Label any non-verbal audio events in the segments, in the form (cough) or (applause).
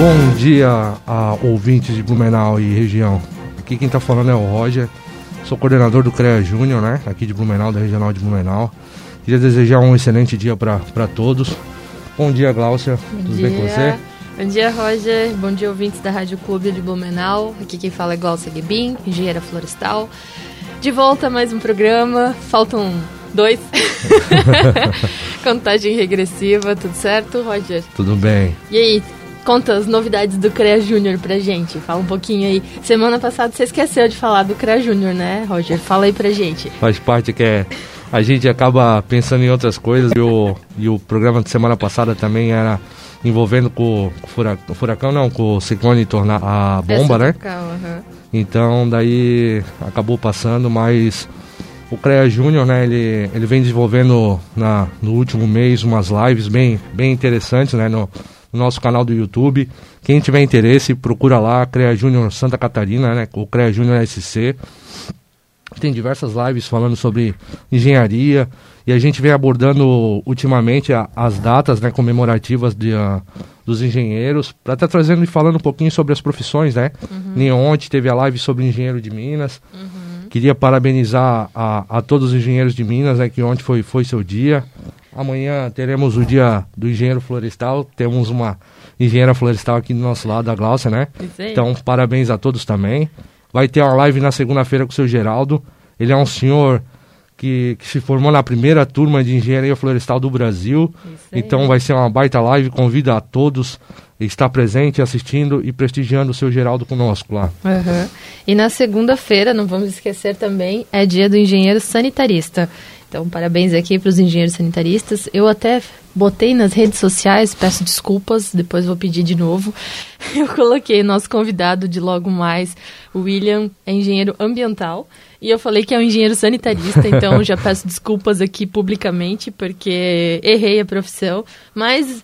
Bom dia a ouvintes de Blumenau e região. Aqui quem está falando é o Roger. Sou coordenador do CREA Júnior, né? Aqui de Blumenau, da Regional de Blumenau. Queria desejar um excelente dia para todos. Bom dia, Gláucia. Bom Tudo dia. bem com você? Bom dia, Roger. Bom dia, ouvintes da Rádio Clube de Blumenau. Aqui quem fala é Glaucia Guebin, engenheira florestal. De volta a mais um programa. Faltam dois. (laughs) (laughs) Contagem regressiva, tudo certo, Roger? Tudo bem. E aí, conta as novidades do CREA Júnior pra gente. Fala um pouquinho aí. Semana passada você esqueceu de falar do CREA Júnior, né, Roger? Fala aí pra gente. Faz parte que é. A gente acaba pensando em outras coisas. E o, e o programa de semana passada também era envolvendo com o furacão, furacão não, com o ciclone tornar a bomba, Essa né? calma, aham. Então daí acabou passando, mas o CREA Júnior, né, ele, ele vem desenvolvendo na, no último mês umas lives bem, bem interessantes, né, no, no nosso canal do YouTube. Quem tiver interesse, procura lá, CREA Júnior Santa Catarina, né, o CREA Júnior SC. Tem diversas lives falando sobre engenharia e a gente vem abordando ultimamente a- as datas né, comemorativas de, ah, dos engenheiros, para estar trazendo e falando um pouquinho sobre as profissões, né? Nem ontem teve a live sobre engenheiro de Minas. Queria parabenizar a, a todos os engenheiros de Minas, né, que ontem foi, foi seu dia. Amanhã teremos o dia do engenheiro florestal. Temos uma engenheira florestal aqui do nosso lado, a Glaucia, né? Isso aí. Então, parabéns a todos também. Vai ter uma live na segunda-feira com o seu Geraldo. Ele é um senhor que, que se formou na primeira turma de engenharia florestal do Brasil. Então vai ser uma baita live. Convido a todos a estar presente, assistindo e prestigiando o seu Geraldo conosco lá. Aham. E na segunda-feira, não vamos esquecer também, é dia do engenheiro sanitarista. Então, parabéns aqui para os engenheiros sanitaristas. Eu até botei nas redes sociais, peço desculpas, depois vou pedir de novo. (laughs) Eu coloquei nosso convidado de logo mais, William, é engenheiro ambiental. E eu falei que é um engenheiro sanitarista, (laughs) então já peço desculpas aqui publicamente, porque errei a profissão. Mas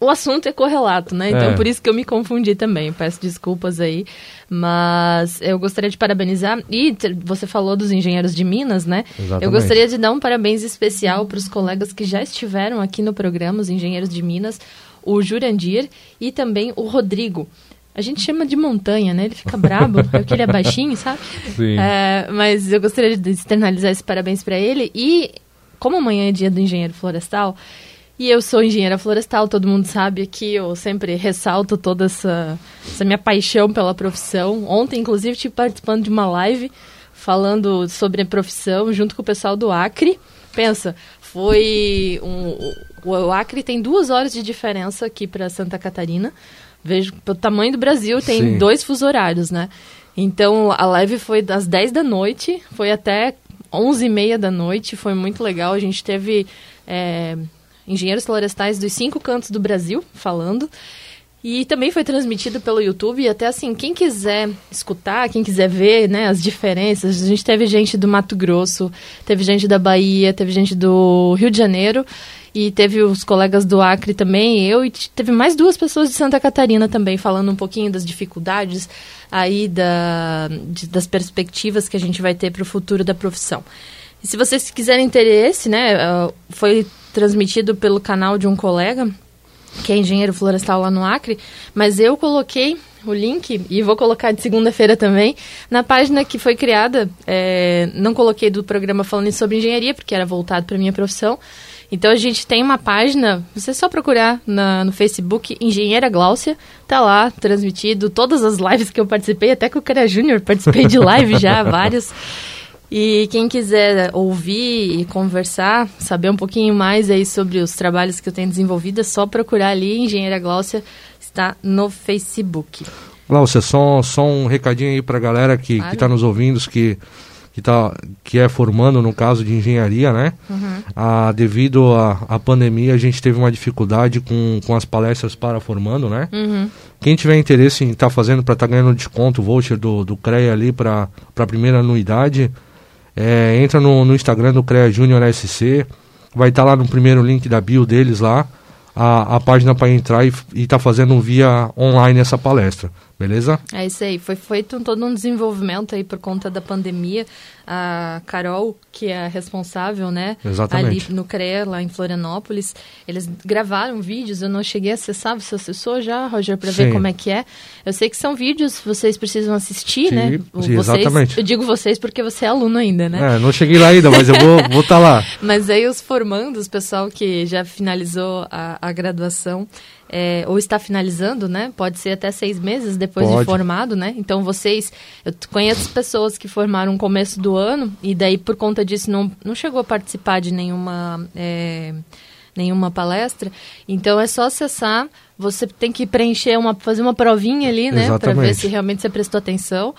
o assunto é correlato, né? Então, É. por isso que eu me confundi também. Peço desculpas aí. Mas eu gostaria de parabenizar. E você falou dos engenheiros de Minas, né? Exatamente. Eu gostaria de dar um parabéns especial para os colegas que já estiveram aqui no programa, os engenheiros de Minas, o Jurandir e também o Rodrigo. A gente chama de montanha, né? Ele fica brabo, (laughs) porque ele é baixinho, sabe? Sim. É, mas eu gostaria de externalizar esse parabéns para ele. E como amanhã é dia do engenheiro florestal, e eu sou engenheira florestal, todo mundo sabe aqui, eu sempre ressalto toda essa, essa minha paixão pela profissão. Ontem, inclusive, estive participando de uma live falando sobre a profissão junto com o pessoal do Acre. Pensa, foi um, o, Acre tem duas horas de diferença aqui para Santa Catarina. Vejo pelo tamanho do Brasil, tem Sim. dois fuso horários, né? Então a live foi das 10 da noite, foi até 11 e meia da noite, foi muito legal. A gente teve é, engenheiros florestais dos cinco cantos do Brasil falando. E também foi transmitido pelo YouTube. E até assim, quem quiser escutar, quem quiser ver né, as diferenças, a gente teve gente do Mato Grosso, teve gente da Bahia, teve gente do Rio de Janeiro. E teve os colegas do Acre também, eu, e teve mais duas pessoas de Santa Catarina também, falando um pouquinho das dificuldades aí da, de- das perspectivas que a gente vai ter para o futuro da profissão. E se vocês quiserem interesse, né, ah, foi transmitido pelo canal de um colega, que é engenheiro florestal lá no Acre, mas eu coloquei o link, e vou colocar de segunda-feira também, na página que foi criada, é, não coloquei do programa falando sobre engenharia, porque era voltado para minha profissão, então a gente tem uma página, você é só procurar na- no Facebook Engenheira Gláucia, tá lá transmitido todas as lives que eu participei, até com o Cara Júnior participei de live já, (laughs) várias. E quem quiser ouvir e conversar, saber um pouquinho mais aí sobre os trabalhos que eu tenho desenvolvido, é só procurar ali Engenheira Gláucia, está no Facebook. Glaucia, só, só um recadinho aí pra galera que, Claro. que tá nos ouvindo, que, que, tá, que é formando no caso de engenharia, né? Ah, devido à pandemia, a gente teve uma dificuldade com, com as palestras para formando, né? Uhum. Quem tiver interesse em estar fazendo para estar ganhando desconto, voucher do, do CREA ali para a primeira anuidade, é, entra no, no Instagram do CREA Júnior SC, vai estar lá no primeiro link da bio deles lá, a, a página para entrar e estar fazendo via online essa palestra. Beleza? É isso aí. Foi feito todo um desenvolvimento aí por conta da pandemia. A Carol, que é a responsável, né? Exatamente. Ali no CREA, lá em Florianópolis. Eles gravaram vídeos, eu não cheguei a acessar. Você acessou já, Roger, para ver como é que é? Eu sei que são vídeos, vocês precisam assistir, sim, né? Sim, vocês, exatamente. Eu digo vocês porque você é aluno ainda, né? É, não cheguei lá ainda, mas eu vou estar vou tá lá. (laughs) mas aí os formandos, pessoal que já finalizou a, a graduação, é, ou está finalizando, né? Pode ser até seis meses depois Pode. de formado, né? Então vocês, eu conheço pessoas que formaram no começo do ano e daí por conta disso não, não chegou a participar de nenhuma é, nenhuma palestra. Então é só acessar. Você tem que preencher uma, fazer uma provinha ali, né? Para ver se realmente você prestou atenção.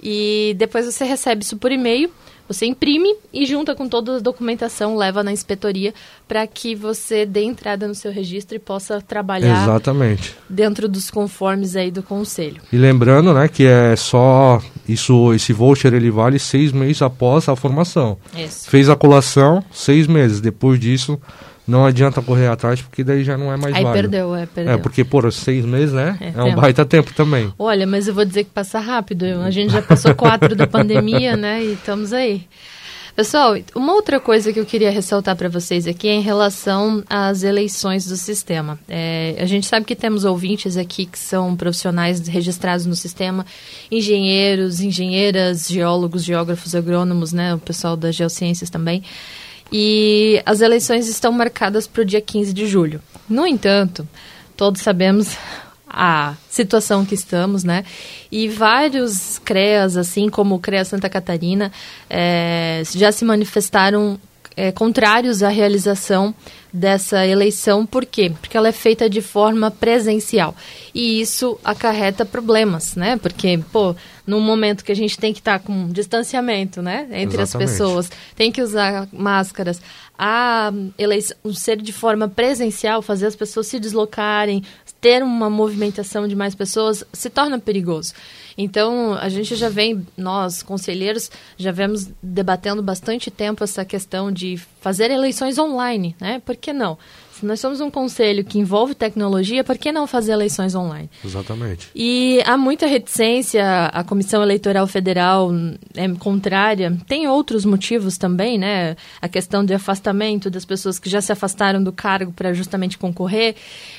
E depois você recebe isso por e-mail. Você imprime e junta com toda a documentação, leva na inspetoria para que você dê entrada no seu registro e possa trabalhar Exatamente. dentro dos conformes aí do conselho. E lembrando, né, que é só isso, esse voucher ele vale seis meses após a formação. Isso. Fez a colação, seis meses. Depois disso, não adianta correr atrás, porque daí já não é mais Aí válido. perdeu, é, perdeu. É, porque, por seis meses, né? É, É, um tempo. baita tempo também. Olha, mas eu vou dizer que passa rápido. A gente já passou quatro da pandemia, né? E estamos aí. Pessoal, uma outra coisa que eu queria ressaltar para vocês aqui é em relação às eleições do sistema. É, a gente sabe que temos ouvintes aqui que são profissionais registrados no sistema, engenheiros, engenheiras, geólogos, geógrafos, agrônomos, né? O pessoal das geociências também. E as eleições estão marcadas para o dia 15 de julho. No entanto, todos sabemos a situação que estamos, né? E vários CREAs, assim como o CREA Santa Catarina, eh, já se manifestaram eh, contrários à realização dessa eleição. Por quê? Porque ela é feita de forma presencial. E isso acarreta problemas, né? Porque, pô, num momento que a gente tem que estar com distanciamento, né? Entre as Exatamente. pessoas, tem que usar máscaras. A eleição ser de forma presencial, fazer as pessoas se deslocarem, ter uma movimentação de mais pessoas, se torna perigoso. Então, a gente já vem, nós, conselheiros, já vemos debatendo bastante tempo essa questão de fazer eleições online, né? Por que não? Se nós somos um conselho que envolve tecnologia, por que não fazer eleições online? Exatamente. E há muita reticência, a Comissão Eleitoral Federal é contrária. Tem outros motivos também, né? A questão de afastamento das pessoas que já se afastaram do cargo para justamente concorrer.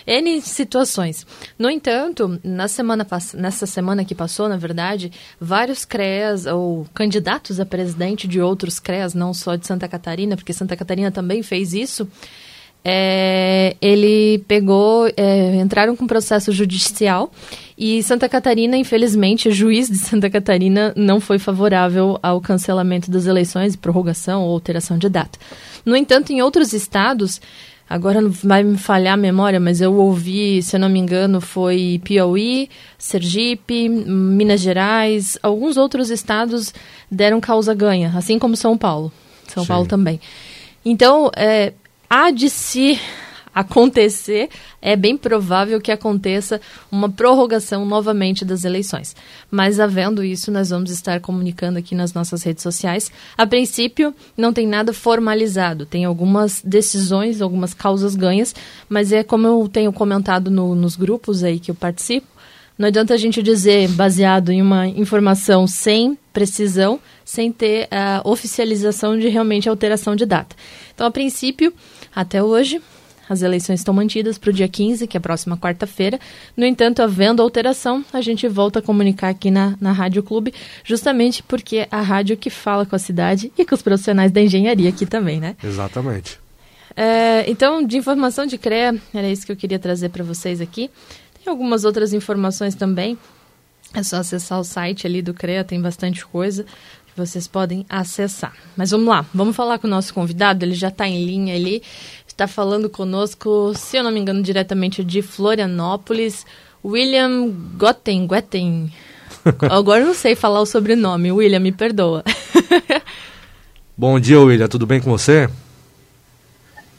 N situações. No entanto, na semana nessa semana que passou, na verdade, vários CREAs ou candidatos a presidente de outros CREAs, não só de Santa Catarina, porque Santa Catarina também fez isso, é, ele pegou, é, entraram com processo judicial e Santa Catarina, infelizmente, o juiz de Santa Catarina não foi favorável ao cancelamento das eleições, prorrogação ou alteração de data. No entanto, em outros estados, agora vai me falhar a memória, mas eu ouvi, se eu não me engano, foi Piauí, Sergipe, Minas Gerais, alguns outros estados deram causa ganha, assim como São Paulo. São Sim. Paulo também. Então, é, há de se acontecer, é bem provável que aconteça uma prorrogação novamente das eleições. Mas havendo isso, nós vamos estar comunicando aqui nas nossas redes sociais. A princípio, não tem nada formalizado, tem algumas decisões, algumas causas ganhas, mas é como eu tenho comentado no- nos grupos aí que eu participo, não adianta a gente dizer baseado em uma informação sem precisão, sem ter a oficialização de realmente alteração de data. Então, a princípio, até hoje, as eleições estão mantidas para o dia 15, que é a próxima quarta-feira. No entanto, havendo alteração, a gente volta a comunicar aqui na, na Rádio Clube, justamente porque é a rádio que fala com a cidade e com os profissionais da engenharia aqui também, né? Exatamente. É, então, de informação de CREA, era isso que eu queria trazer para vocês aqui. Tem algumas outras informações também. É só acessar o site ali do CREA, tem bastante coisa vocês podem acessar. Mas vamos lá, vamos falar com o nosso convidado, ele já está em linha ali, está falando conosco, se eu não me engano, diretamente de Florianópolis, William Gotten, Gotten. (laughs) Agora eu não sei falar o sobrenome, William, me perdoa. (laughs) Bom dia, William. Tudo bem com você?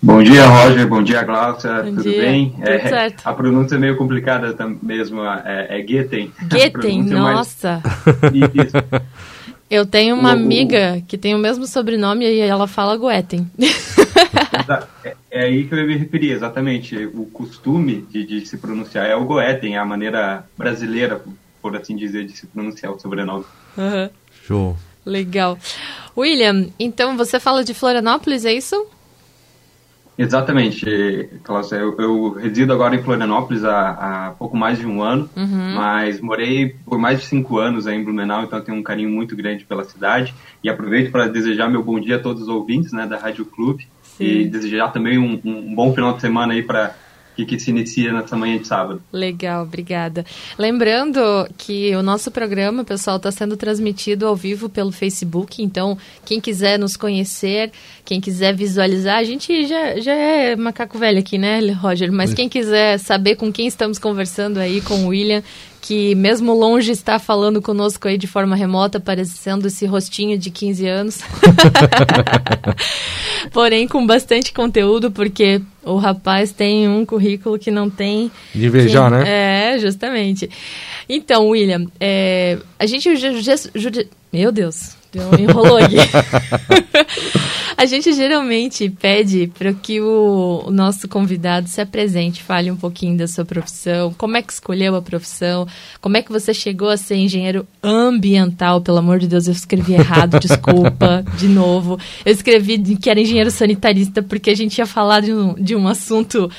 Bom dia, Roger. Bom dia, Glaucia. Bom Tudo dia. bem? Tudo É, certo. A pronúncia é meio complicada mesmo. É, é Goethen, (laughs) pronúncia é mais- nossa. Isso. Eu tenho uma O- amiga que tem o mesmo sobrenome e ela fala Goethen. Exa- é, é aí que eu ia me referir, exatamente. O costume de, de se pronunciar é o Goethen, a maneira brasileira, por assim dizer, de se pronunciar o sobrenome. Uhum. Show. Legal. William, então você fala de Florianópolis, é isso? Exatamente, Cláudia. Eu, eu, resido agora em Florianópolis há, há pouco mais de um ano, uhum. mas morei por mais de cinco anos aí em Blumenau, então tenho um carinho muito grande pela cidade. E aproveito para desejar meu bom dia a todos os ouvintes né, da Rádio Clube Sim. e desejar também um, um bom final de semana aí para que, que se inicia nessa manhã de sábado. Legal, obrigada. Lembrando que o nosso programa, pessoal, está sendo transmitido ao vivo pelo Facebook, então quem quiser nos conhecer, quem quiser visualizar, a gente já, já é macaco velho aqui, né, Roger? Mas quem quiser saber com quem estamos conversando aí, com o William, que mesmo longe está falando conosco aí de forma remota, parecendo esse rostinho de 15 anos. (laughs) Porém, com bastante conteúdo, porque o rapaz tem um currículo que não tem. De invejar, né? É, justamente. Então, William, é, a gente. Meu Deus, enrolou aqui. (laughs) a gente geralmente pede para que o, o, nosso convidado se apresente, fale um pouquinho da sua profissão, como é que escolheu a profissão, como é que você chegou a ser engenheiro ambiental, pelo amor de Deus, eu escrevi errado, (laughs) desculpa, de novo. Eu escrevi que era engenheiro sanitarista porque a gente ia falar de um, de um assunto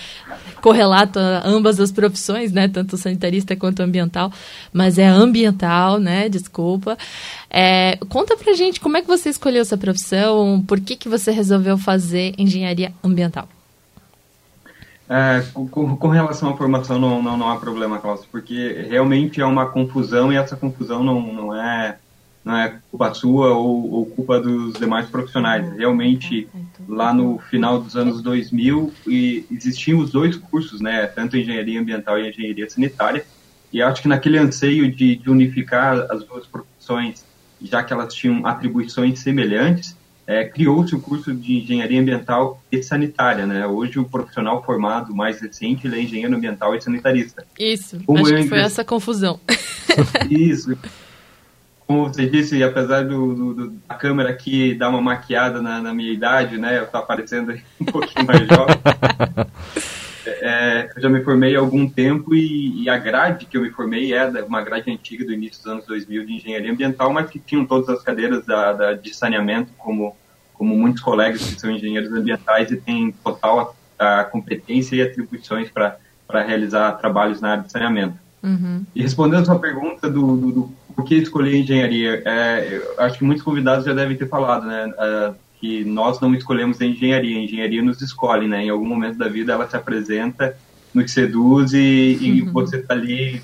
correlato a ambas as profissões, né, tanto sanitarista quanto ambiental, mas é ambiental, né, desculpa. É, conta pra gente como é que você escolheu essa profissão, por que, que você resolveu fazer engenharia ambiental? É, com, com, relação à formação não, não, não há problema, Klaus, porque realmente é uma confusão e essa confusão não, não, é, não é culpa sua ou, ou culpa dos demais profissionais. Realmente, lá no final dos anos 2000, e existiam os dois cursos, né, tanto engenharia ambiental e engenharia sanitária, e acho que naquele anseio de, de unificar as duas profissões já que elas tinham atribuições semelhantes, é, criou-se o curso de engenharia ambiental e sanitária, né? Hoje o profissional formado mais recente é engenheiro ambiental e sanitarista. Isso. Como acho que foi essa confusão. (laughs) (laughs) Isso. Como você disse, apesar do, do, do, da câmera aqui dar uma maquiada na, na minha idade, né? Eu tô aparecendo um pouquinho mais jovem. (laughs) É, eu já me formei há algum tempo e, e, a grade que eu me formei é uma grade antiga do início dos anos 2000 de engenharia ambiental, mas que tinham todas as cadeiras da, da, de saneamento, como, como muitos colegas que são engenheiros ambientais e têm total a, a competência e atribuições para realizar trabalhos na área de saneamento. Uhum. E respondendo a sua pergunta do, do, do por que escolher engenharia, é, acho que muitos convidados já devem ter falado, né? Uh, que nós não escolhemos a engenharia, a engenharia nos escolhe, né? Em algum momento da vida ela se apresenta, nos seduz e, uhum. e você está ali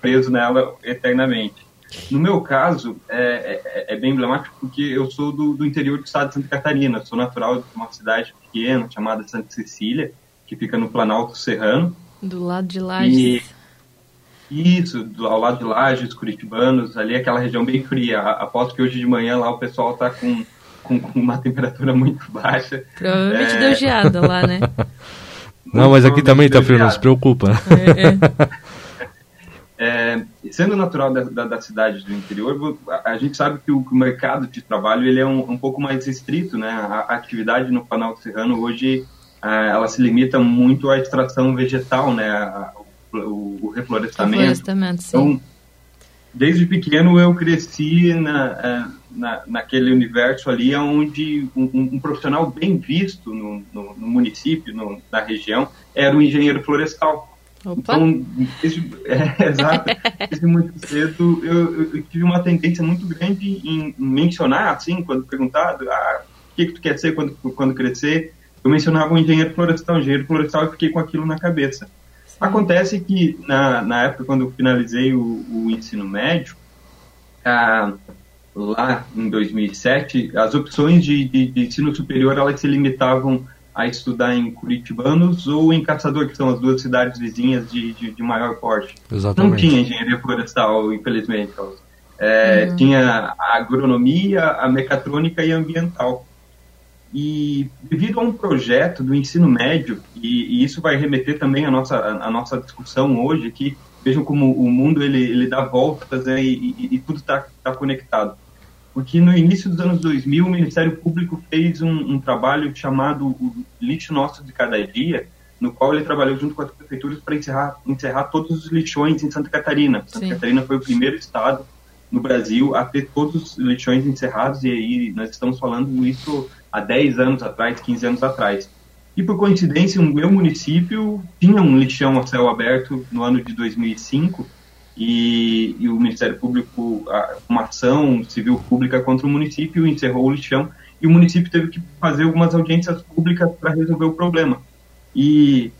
preso nela eternamente. No meu caso, é, é, é, bem emblemático porque eu sou do, do, interior do estado de Santa Catarina, sou natural de uma cidade pequena chamada Santa Cecília, que fica no Planalto Serrano. Do lado de Lages. E, isso, do, ao lado de Lages, Curitibanos, ali é aquela região bem fria. Aposto que hoje de manhã lá o pessoal está com com, com uma temperatura muito baixa. Provavelmente é... deu geada lá, né? (laughs) Não, mas aqui também tá frio, não se preocupa. É, (laughs) é. é, sendo natural da, da, da, cidade do interior, a, gente sabe que o, que o, mercado de trabalho ele é um, um pouco mais restrito, né? A, a atividade no Planalto Serrano hoje ela se limita muito à extração vegetal, né? A, o, o, reflorestamento. Reflorestamento, sim. Então, desde pequeno eu cresci na, é, na, naquele universo ali onde um, um profissional bem visto no, no, no município, no, na região, era o um engenheiro florestal. Opa. Então, desde, (laughs) é, exato, desde muito cedo eu, eu, tive uma tendência muito grande em mencionar, assim, quando perguntado, ah, o que, que tu quer ser quando, quando crescer, eu mencionava um engenheiro florestal, engenheiro florestal, e fiquei com aquilo na cabeça. Acontece que, na, na época, quando eu finalizei o, o ensino médio, ah, lá em 2007, as opções de, de, de, ensino superior elas se limitavam a estudar em Curitibanos ou em Caçador, que são as duas cidades vizinhas de, de, de maior porte. Exatamente. Não tinha engenharia florestal, infelizmente. É, uhum. Tinha a agronomia, a mecatrônica e a ambiental. E devido a um projeto do ensino médio, e, e isso vai remeter também à nossa, à nossa discussão hoje, que vejam como o mundo ele, ele dá voltas né, e, e, e, tudo está tá conectado. Porque no início dos anos 2000, o Ministério Público fez um, um trabalho chamado o Lixo Nosso de Cada Dia, no qual ele trabalhou junto com as prefeituras para encerrar, encerrar todos os lixões em Santa Catarina. Santa Sim. Catarina foi o primeiro estado no Brasil a ter todos os lixões encerrados, e aí nós estamos falando isso há 10 anos atrás, 15 anos atrás. E por coincidência, o meu município tinha um lixão a céu aberto no ano de 2005, e, e o Ministério Público, uma ação civil pública contra o município, encerrou o lixão, e o município teve que fazer algumas audiências públicas para resolver o problema. E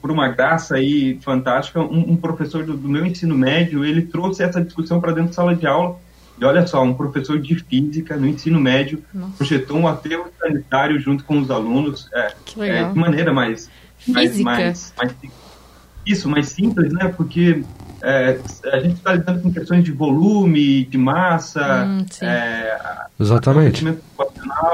por uma graça aí fantástica, um, um professor do, do, meu ensino médio, ele trouxe essa discussão para dentro da sala de aula. E olha só, um professor de física no ensino médio Nossa. projetou um aterro sanitário junto com os alunos. É, que legal. É, de maneira mais, mais, mais, mais, isso, mais simples, né? Porque é, a gente está lidando com questões de volume, de massa, hum, é, Exatamente.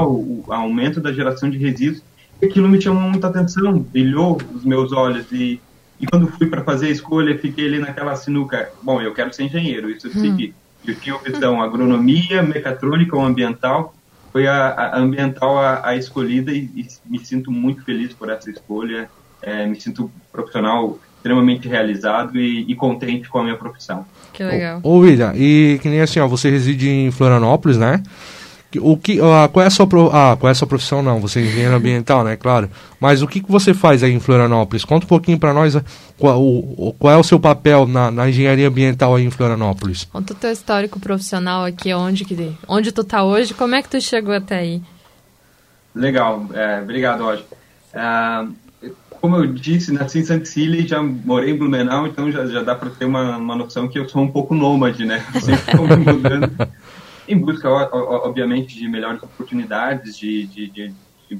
o aumento da geração de resíduos aquilo me chamou muita atenção, brilhou os meus olhos e, e quando fui para fazer a escolha, fiquei ali naquela sinuca. Bom, eu quero ser engenheiro, isso eu hum. segui. Eu tinha opção agronomia, mecatrônica ou ambiental. Foi a, a ambiental a, a escolhida e, e, me sinto muito feliz por essa escolha. É, me sinto profissional extremamente realizado e, e, contente com a minha profissão. Que legal. Ô, William, e que nem assim, ó, você reside em Florianópolis, né? O que, uh, qual, é a sua, ah, qual é a sua profissão? Não, você é engenheiro ambiental, né? Claro. Mas o que, que você faz aí em Florianópolis? Conta um pouquinho para nós ah, qual, o, qual é o seu papel na, na, engenharia ambiental aí em Florianópolis. Conta o teu histórico profissional aqui, onde, que, onde tu tá hoje, como é que tu chegou até aí? Legal, é, obrigado, Roger. É, como eu disse, nasci em Santa e já morei em Blumenau, então já, já dá para ter uma, uma noção que eu sou um pouco nômade, né? (laughs) Sempre estou me mudando em busca, obviamente, de melhores oportunidades, de, de, de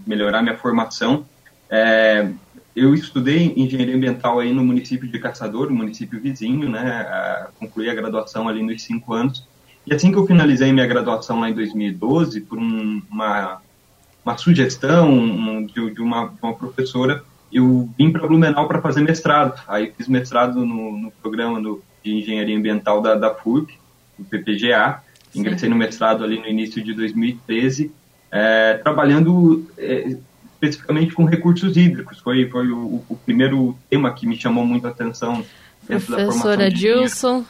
melhorar minha formação. É, eu estudei engenharia ambiental aí no município de Caçador, município vizinho, né? concluí a graduação ali nos cinco anos. E assim que eu finalizei minha graduação lá em 2012, por um, uma, uma sugestão um, de, de, uma, de, uma, professora, eu vim para Blumenau para fazer mestrado. Aí fiz mestrado no, no programa no, de engenharia ambiental da, da FURB, do PPGA. Ingressei no mestrado ali no início de 2013, é, trabalhando é, especificamente com recursos hídricos. Foi, foi o, o, primeiro tema que me chamou muito a atenção dentro Professora da formação. Dilson.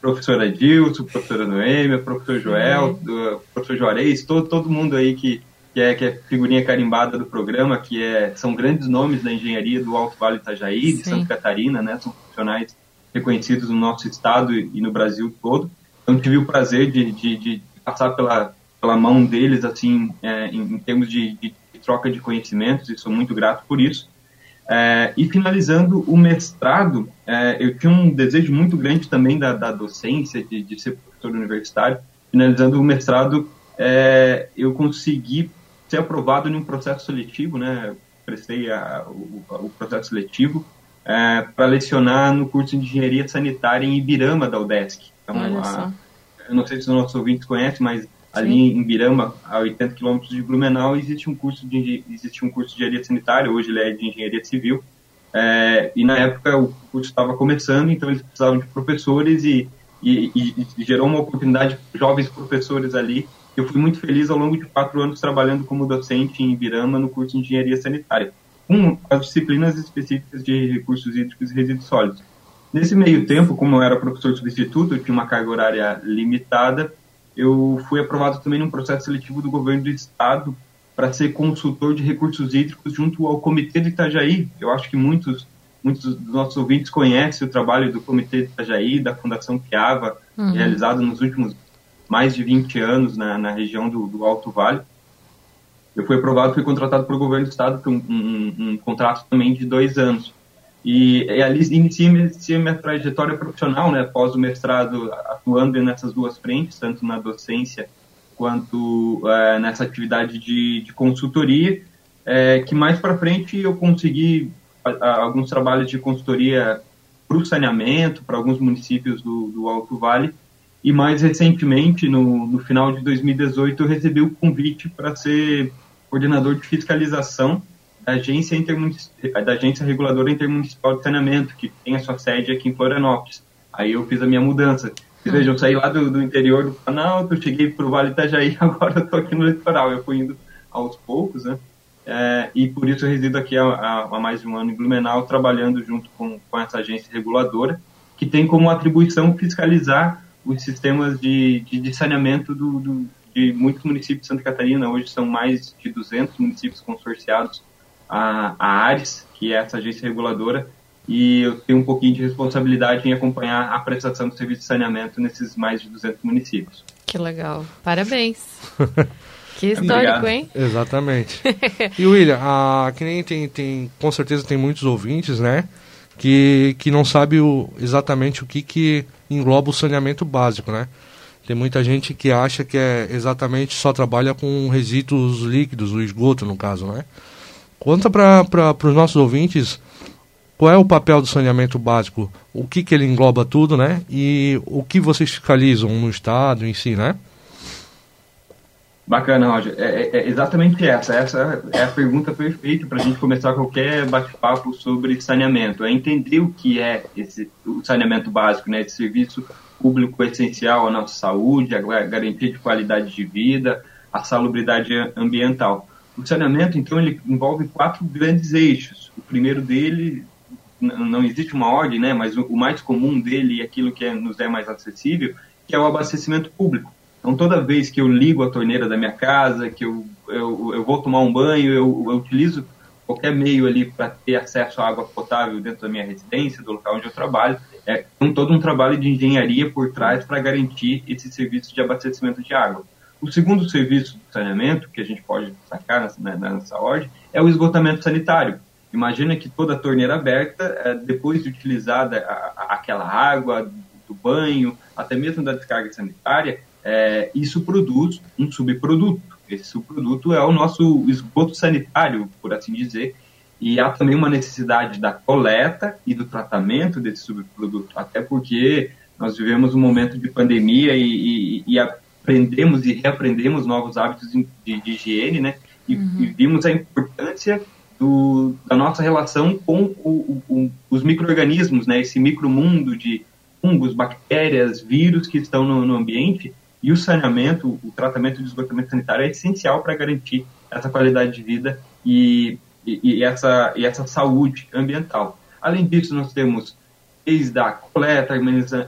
Professora Dilson, professora Noêmia, professor Joel, do, professor Juarez, todo, todo mundo aí que, que, é, que é figurinha carimbada do programa, que é, são grandes nomes da engenharia do Alto Vale Itajaí, Sim. de Santa Catarina, né? São profissionais reconhecidos no nosso estado e, e no Brasil todo. Então tive o prazer de, de, de passar pela, pela mão deles, assim, é, em, em, termos de, de, troca de conhecimentos, e sou muito grato por isso. É, e finalizando o mestrado, é, eu tinha um desejo muito grande também da, da docência, de, de, ser professor universitário. Finalizando o mestrado, é, eu consegui ser aprovado em um processo seletivo, né? Prestei a, o, o, processo seletivo é, para lecionar no curso de Engenharia Sanitária em Ibirama da UDESC. Então, a, eu não sei se os nossos ouvintes conhecem, mas Sim. ali em Birama, a 80 quilômetros de Blumenau, existe um curso de existe um curso de engenharia sanitária. Hoje ele é de engenharia civil. É, e na época o curso estava começando, então eles precisavam de professores e, e, e, e gerou uma oportunidade para jovens professores ali. Eu fui muito feliz ao longo de quatro anos trabalhando como docente em Ibirama no curso de engenharia sanitária, com as disciplinas específicas de recursos hídricos e resíduos sólidos. Nesse meio tempo, como eu era professor substituto, tinha uma carga horária limitada, eu fui aprovado também num processo seletivo do governo do estado para ser consultor de recursos hídricos junto ao Comitê de Itajaí. Eu acho que muitos, muitos dos nossos ouvintes conhecem o trabalho do Comitê de Itajaí, da Fundação Piava, uhum. realizado nos últimos mais de 20 anos na, na região do, do, Alto Vale. Eu fui aprovado, fui contratado pelo governo do estado por um, um, um contrato também de dois anos. E, e ali iniciei, iniciei minha trajetória profissional, né, após o mestrado, atuando nessas duas frentes, tanto na docência quanto é, nessa atividade de, de consultoria, é, que mais para frente eu consegui alguns trabalhos de consultoria para o saneamento, para alguns municípios do, do, Alto Vale, e mais recentemente, no, no final de 2018, eu recebi o convite para ser coordenador de fiscalização da agência, da agência reguladora intermunicipal de saneamento, que tem a sua sede aqui em Florianópolis. Aí eu fiz a minha mudança. Seja, eu saí lá do, do interior do Planalto, cheguei para o Vale Itajaí, (laughs) agora estou aqui no litoral. Eu fui indo aos poucos, né? é, e por isso eu resido aqui há, há, mais de um ano em Blumenau, trabalhando junto com, com essa agência reguladora, que tem como atribuição fiscalizar os sistemas de, de, de saneamento do, do, de muitos municípios de Santa Catarina. Hoje são mais de 200 municípios consorciados a, a ARES, que é essa agência reguladora, e eu tenho um pouquinho de responsabilidade em acompanhar a prestação do serviço de saneamento nesses mais de 200 municípios. Que legal. Parabéns. (laughs) Que histórico, Obrigado. hein? Exatamente. (laughs) e William, a, que nem tem, tem, com certeza tem muitos ouvintes, né? Que, que não sabe o, exatamente o que, que engloba o saneamento básico, né? Tem muita gente que acha que é exatamente só trabalha com resíduos líquidos, o esgoto no caso, né? Conta para os nossos ouvintes qual é o papel do saneamento básico, o que, que ele engloba tudo, né? E o que vocês fiscalizam no estado em si, né? Bacana, Roger. É, é, é, exatamente essa. Essa é a pergunta perfeita para a gente começar qualquer bate-papo sobre saneamento. É entender o que é esse, o saneamento básico, né? Esse serviço público essencial à nossa saúde, a garantia de qualidade de vida, a salubridade ambiental. O saneamento, então, ele envolve quatro grandes eixos. O primeiro dele, não existe uma ordem, né? Mas o mais comum dele e aquilo que é, nos é mais acessível, que é o abastecimento público então, toda vez que eu ligo a torneira da minha casa, que eu, eu, eu vou tomar um banho, eu, eu utilizo qualquer meio ali para ter acesso à água potável dentro da minha residência, do local onde eu trabalho. É um, todo um trabalho de engenharia por trás para garantir esse serviço de abastecimento de água. O segundo serviço de saneamento, que a gente pode destacar nessa, né, nessa ordem, é o esgotamento sanitário. Imagina que toda a torneira aberta, é, depois de utilizada aquela água do banho, até mesmo da descarga sanitária, é, isso produz um subproduto. Esse subproduto é o nosso esgoto sanitário, por assim dizer, e há também uma necessidade da coleta e do tratamento desse subproduto, até porque nós vivemos um momento de pandemia e, e, e aprendemos e reaprendemos novos hábitos de, de higiene, né? E, uhum. e, vimos a importância do, da nossa relação com o, o, os micro-organismos, né? Esse micromundo de fungos, bactérias, vírus que estão no, no ambiente e o saneamento, o tratamento de esgotamento sanitário é essencial para garantir essa qualidade de vida e, e, e, essa, e essa saúde ambiental. Além disso, nós temos desde a coleta,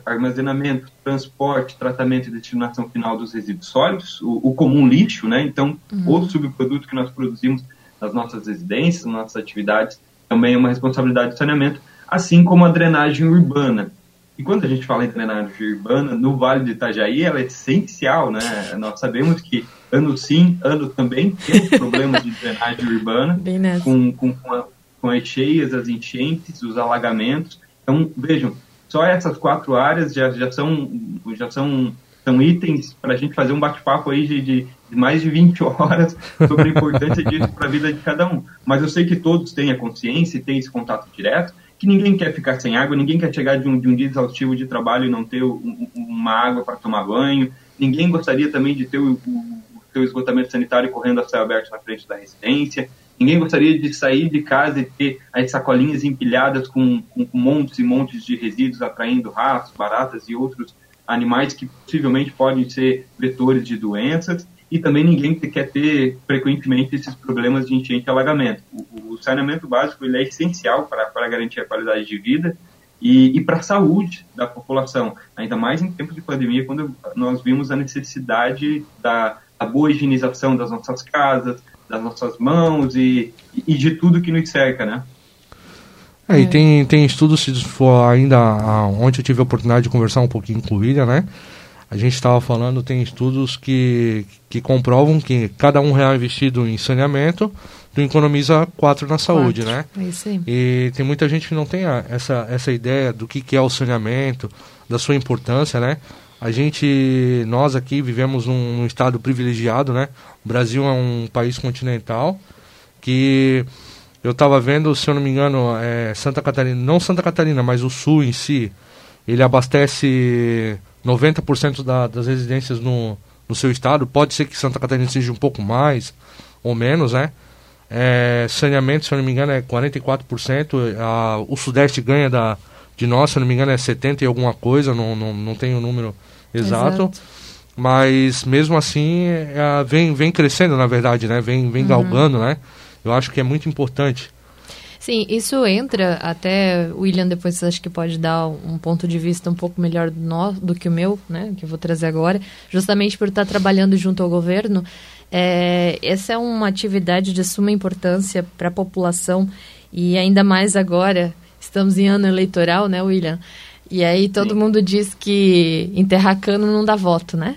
armazenamento, transporte, tratamento e destinação final dos resíduos sólidos, o, o comum lixo, né? Então, uhum. outro subproduto que nós produzimos nas nossas residências, nas nossas atividades, também é uma responsabilidade do saneamento, assim como a drenagem urbana. E quando a gente fala em drenagem urbana, no Vale do Itajaí, ela é essencial, né? Nós sabemos que ano sim, ano também, temos problemas de drenagem urbana, com, com, com, a, com as cheias, as enchentes, os alagamentos. Então, vejam, só essas quatro áreas já, já são, já são, são itens para a gente fazer um bate-papo aí de, de, de, mais de 20 horas sobre a importância disso para a vida de cada um. Mas eu sei que todos têm a consciência e têm esse contato direto, que ninguém quer ficar sem água, ninguém quer chegar de um, de um dia exaustivo de trabalho e não ter um, uma água para tomar banho, ninguém gostaria também de ter o, o, o seu esgotamento sanitário correndo a céu aberto na frente da residência, ninguém gostaria de sair de casa e ter as sacolinhas empilhadas com, com, com montes e montes de resíduos atraindo ratos, baratas e outros animais que possivelmente podem ser vetores de doenças e também ninguém quer ter frequentemente esses problemas de enchente e alagamento. O, o saneamento básico ele é essencial para, para garantir a qualidade de vida e, e para a saúde da população, ainda mais em tempos de pandemia, quando nós vimos a necessidade da, da boa higienização das nossas casas, das nossas mãos e, e de tudo que nos cerca, né? É, e tem, tem estudos, se for ainda onde eu tive a oportunidade de conversar um pouquinho com o William, né? A gente estava falando, tem estudos que, que comprovam que cada um real investido em saneamento, tu economiza quatro na saúde, quatro. né? É isso aí. E tem muita gente que não tem a, essa, essa ideia do que, que é o saneamento, da sua importância, né? A gente, nós aqui vivemos num, num estado privilegiado, né? O Brasil é um país continental que eu estava vendo, se eu não me engano, é Santa Catarina, não Santa Catarina, mas o Sul em si, ele abastece 90% da, das residências no, no seu estado. Pode ser que Santa Catarina seja um pouco mais ou menos, né? É, saneamento, se eu não me engano, é 44%. A, o Sudeste ganha da, de nós, se eu não me engano, é 70% e alguma coisa, não, não, não tenho o número exato. exato. Mas mesmo assim, é, vem, vem crescendo, na verdade, né? Vem, vem uhum. galgando, né? Eu acho que é muito importante. Sim, isso entra até o William depois acho que pode dar um ponto de vista um pouco melhor do, no, do que o meu, né, que eu vou trazer agora, justamente por estar trabalhando junto ao governo. É, essa é uma atividade de suma importância para a população e ainda mais agora estamos em ano eleitoral, né, William? E aí todo Sim. mundo diz que enterrar cano não dá voto, né?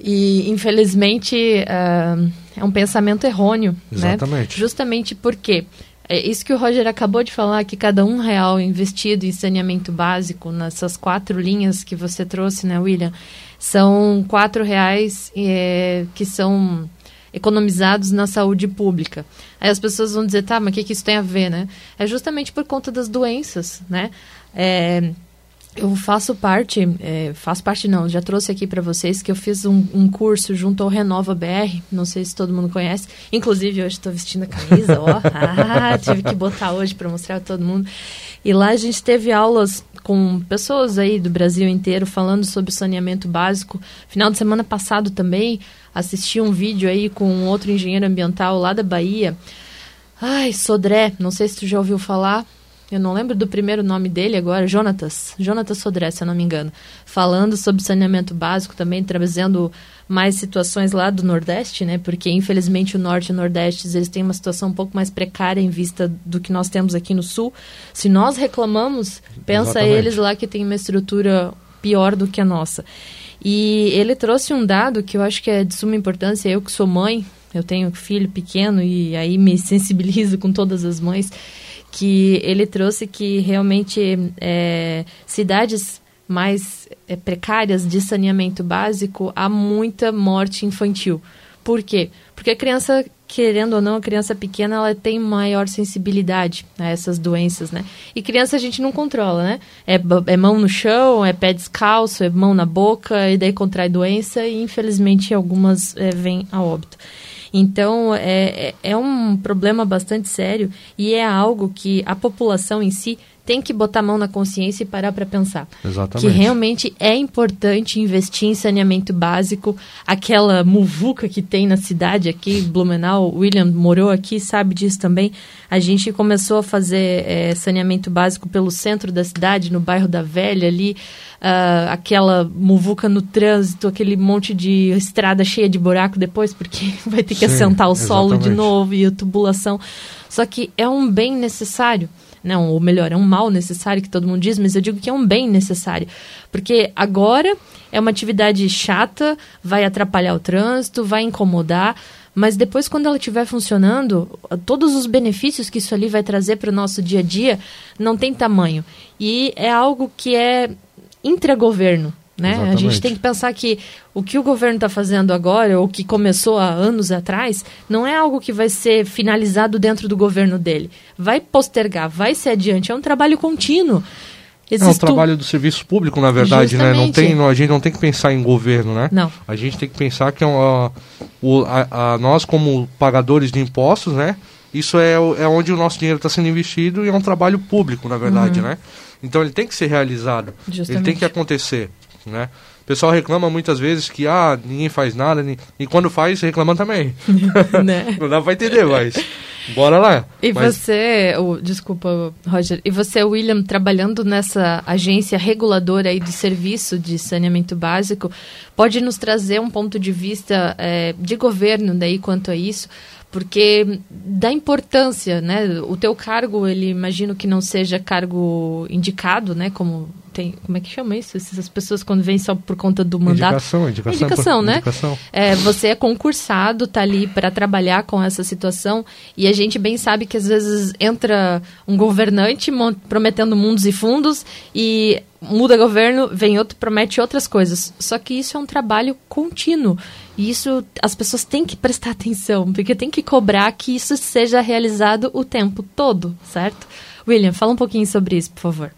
E, infelizmente, uh, é um pensamento errôneo, né? Exatamente. Né? Justamente porque é isso que o Roger acabou de falar, que cada um real investido em saneamento básico, nessas quatro linhas que você trouxe, né, William, são quatro reais é, que são economizados na saúde pública. Aí as pessoas vão dizer, tá, mas o que, que isso tem a ver, né? É justamente por conta das doenças, né? É, eu faço parte, é, faço parte não, já trouxe aqui para vocês que eu fiz um, um, curso junto ao Renova BR, não sei se todo mundo conhece, inclusive hoje estou vestindo a camisa, ó, (laughs) ah, tive que botar hoje para mostrar a todo mundo. E lá a gente teve aulas com pessoas aí do Brasil inteiro falando sobre saneamento básico. Final de semana passado também assisti um vídeo aí com outro engenheiro ambiental lá da Bahia. Ai, Sodré, não sei se tu já ouviu falar, eu não lembro do primeiro nome dele agora, Jonatas, Jonatas Sodré, se eu não me engano, falando sobre saneamento básico também, trazendo mais situações lá do Nordeste, né? Porque infelizmente o Norte e o Nordeste eles têm uma situação um pouco mais precária em vista do que nós temos aqui no Sul. Se nós reclamamos, pensa Exatamente. eles lá que tem uma estrutura pior do que a nossa. E ele trouxe um dado que eu acho que é de suma importância. Eu que sou mãe, eu tenho filho pequeno e aí me (laughs) sensibilizo com todas as mães que ele trouxe que realmente é, cidades mais é, precárias de saneamento básico há muita morte infantil. Por quê? Porque a criança, querendo ou não, a criança pequena, ela tem maior sensibilidade a essas doenças, né? E criança a gente não controla, né? É, é mão no chão, é pé descalço, é mão na boca, e daí contrai doença e, infelizmente, algumas é, vêm a óbito. Então, é, é, é um problema bastante sério e é algo que a população em si tem que botar a mão na consciência e parar para pensar. Exatamente. Que realmente é importante investir em saneamento básico. Aquela muvuca que tem na cidade aqui, Blumenau, William morou aqui, sabe disso também. A gente começou a fazer é, saneamento básico pelo centro da cidade, no bairro da Velha ali. Uh, aquela muvuca no trânsito, aquele monte de estrada cheia de buraco depois, porque (laughs) vai ter que Sim, assentar o solo exatamente. de novo e a tubulação. Só que é um bem necessário não, ou melhor, é um mal necessário que todo mundo diz, mas eu digo que é um bem necessário. Porque agora é uma atividade chata, vai atrapalhar o trânsito, vai incomodar, mas depois, quando ela estiver funcionando, todos os benefícios que isso ali vai trazer para o nosso dia a dia não tem tamanho. E é algo que é intragoverno. Né? A gente tem que pensar que o que o governo está fazendo agora, ou que começou há anos atrás, não é algo que vai ser finalizado dentro do governo dele. Vai postergar, vai ser adiante. É um trabalho contínuo. Existe é um trabalho do serviço público, na verdade, Justamente. né? Não tem, não, a gente não tem que pensar em governo, né? Não. A gente tem que pensar que é o, a, a, nós, como pagadores de impostos, né? Isso é, é onde o nosso dinheiro está sendo investido e é um trabalho público, na verdade, uhum. né? Então ele tem que ser realizado. Justamente. Ele tem que acontecer né? O pessoal reclama muitas vezes que ah, ninguém faz nada, e quando faz, reclama também. (laughs) né? (laughs) Não dá pra entender, mas bora lá. E mas... você, oh, desculpa, Roger, e você, William, trabalhando nessa agência reguladora aí do serviço de saneamento básico, pode nos trazer um ponto de vista é, de governo daí quanto a isso? Porque da importância, né? O teu cargo, ele imagino que não seja cargo indicado, né? Como tem, como é que chama isso? Essas pessoas quando vêm só por conta do mandato. Indicação, indicação. Indicação, né? Indicação. É, você é concursado, tá ali para trabalhar com essa situação e a gente bem sabe que às vezes entra um governante prometendo mundos e fundos e muda governo, vem outro, promete outras coisas. Só que isso é um trabalho contínuo. E isso as pessoas têm que prestar (laughs) atenção, porque tem que cobrar que isso seja realizado o tempo todo, certo? William, fala um pouquinho sobre isso, por favor.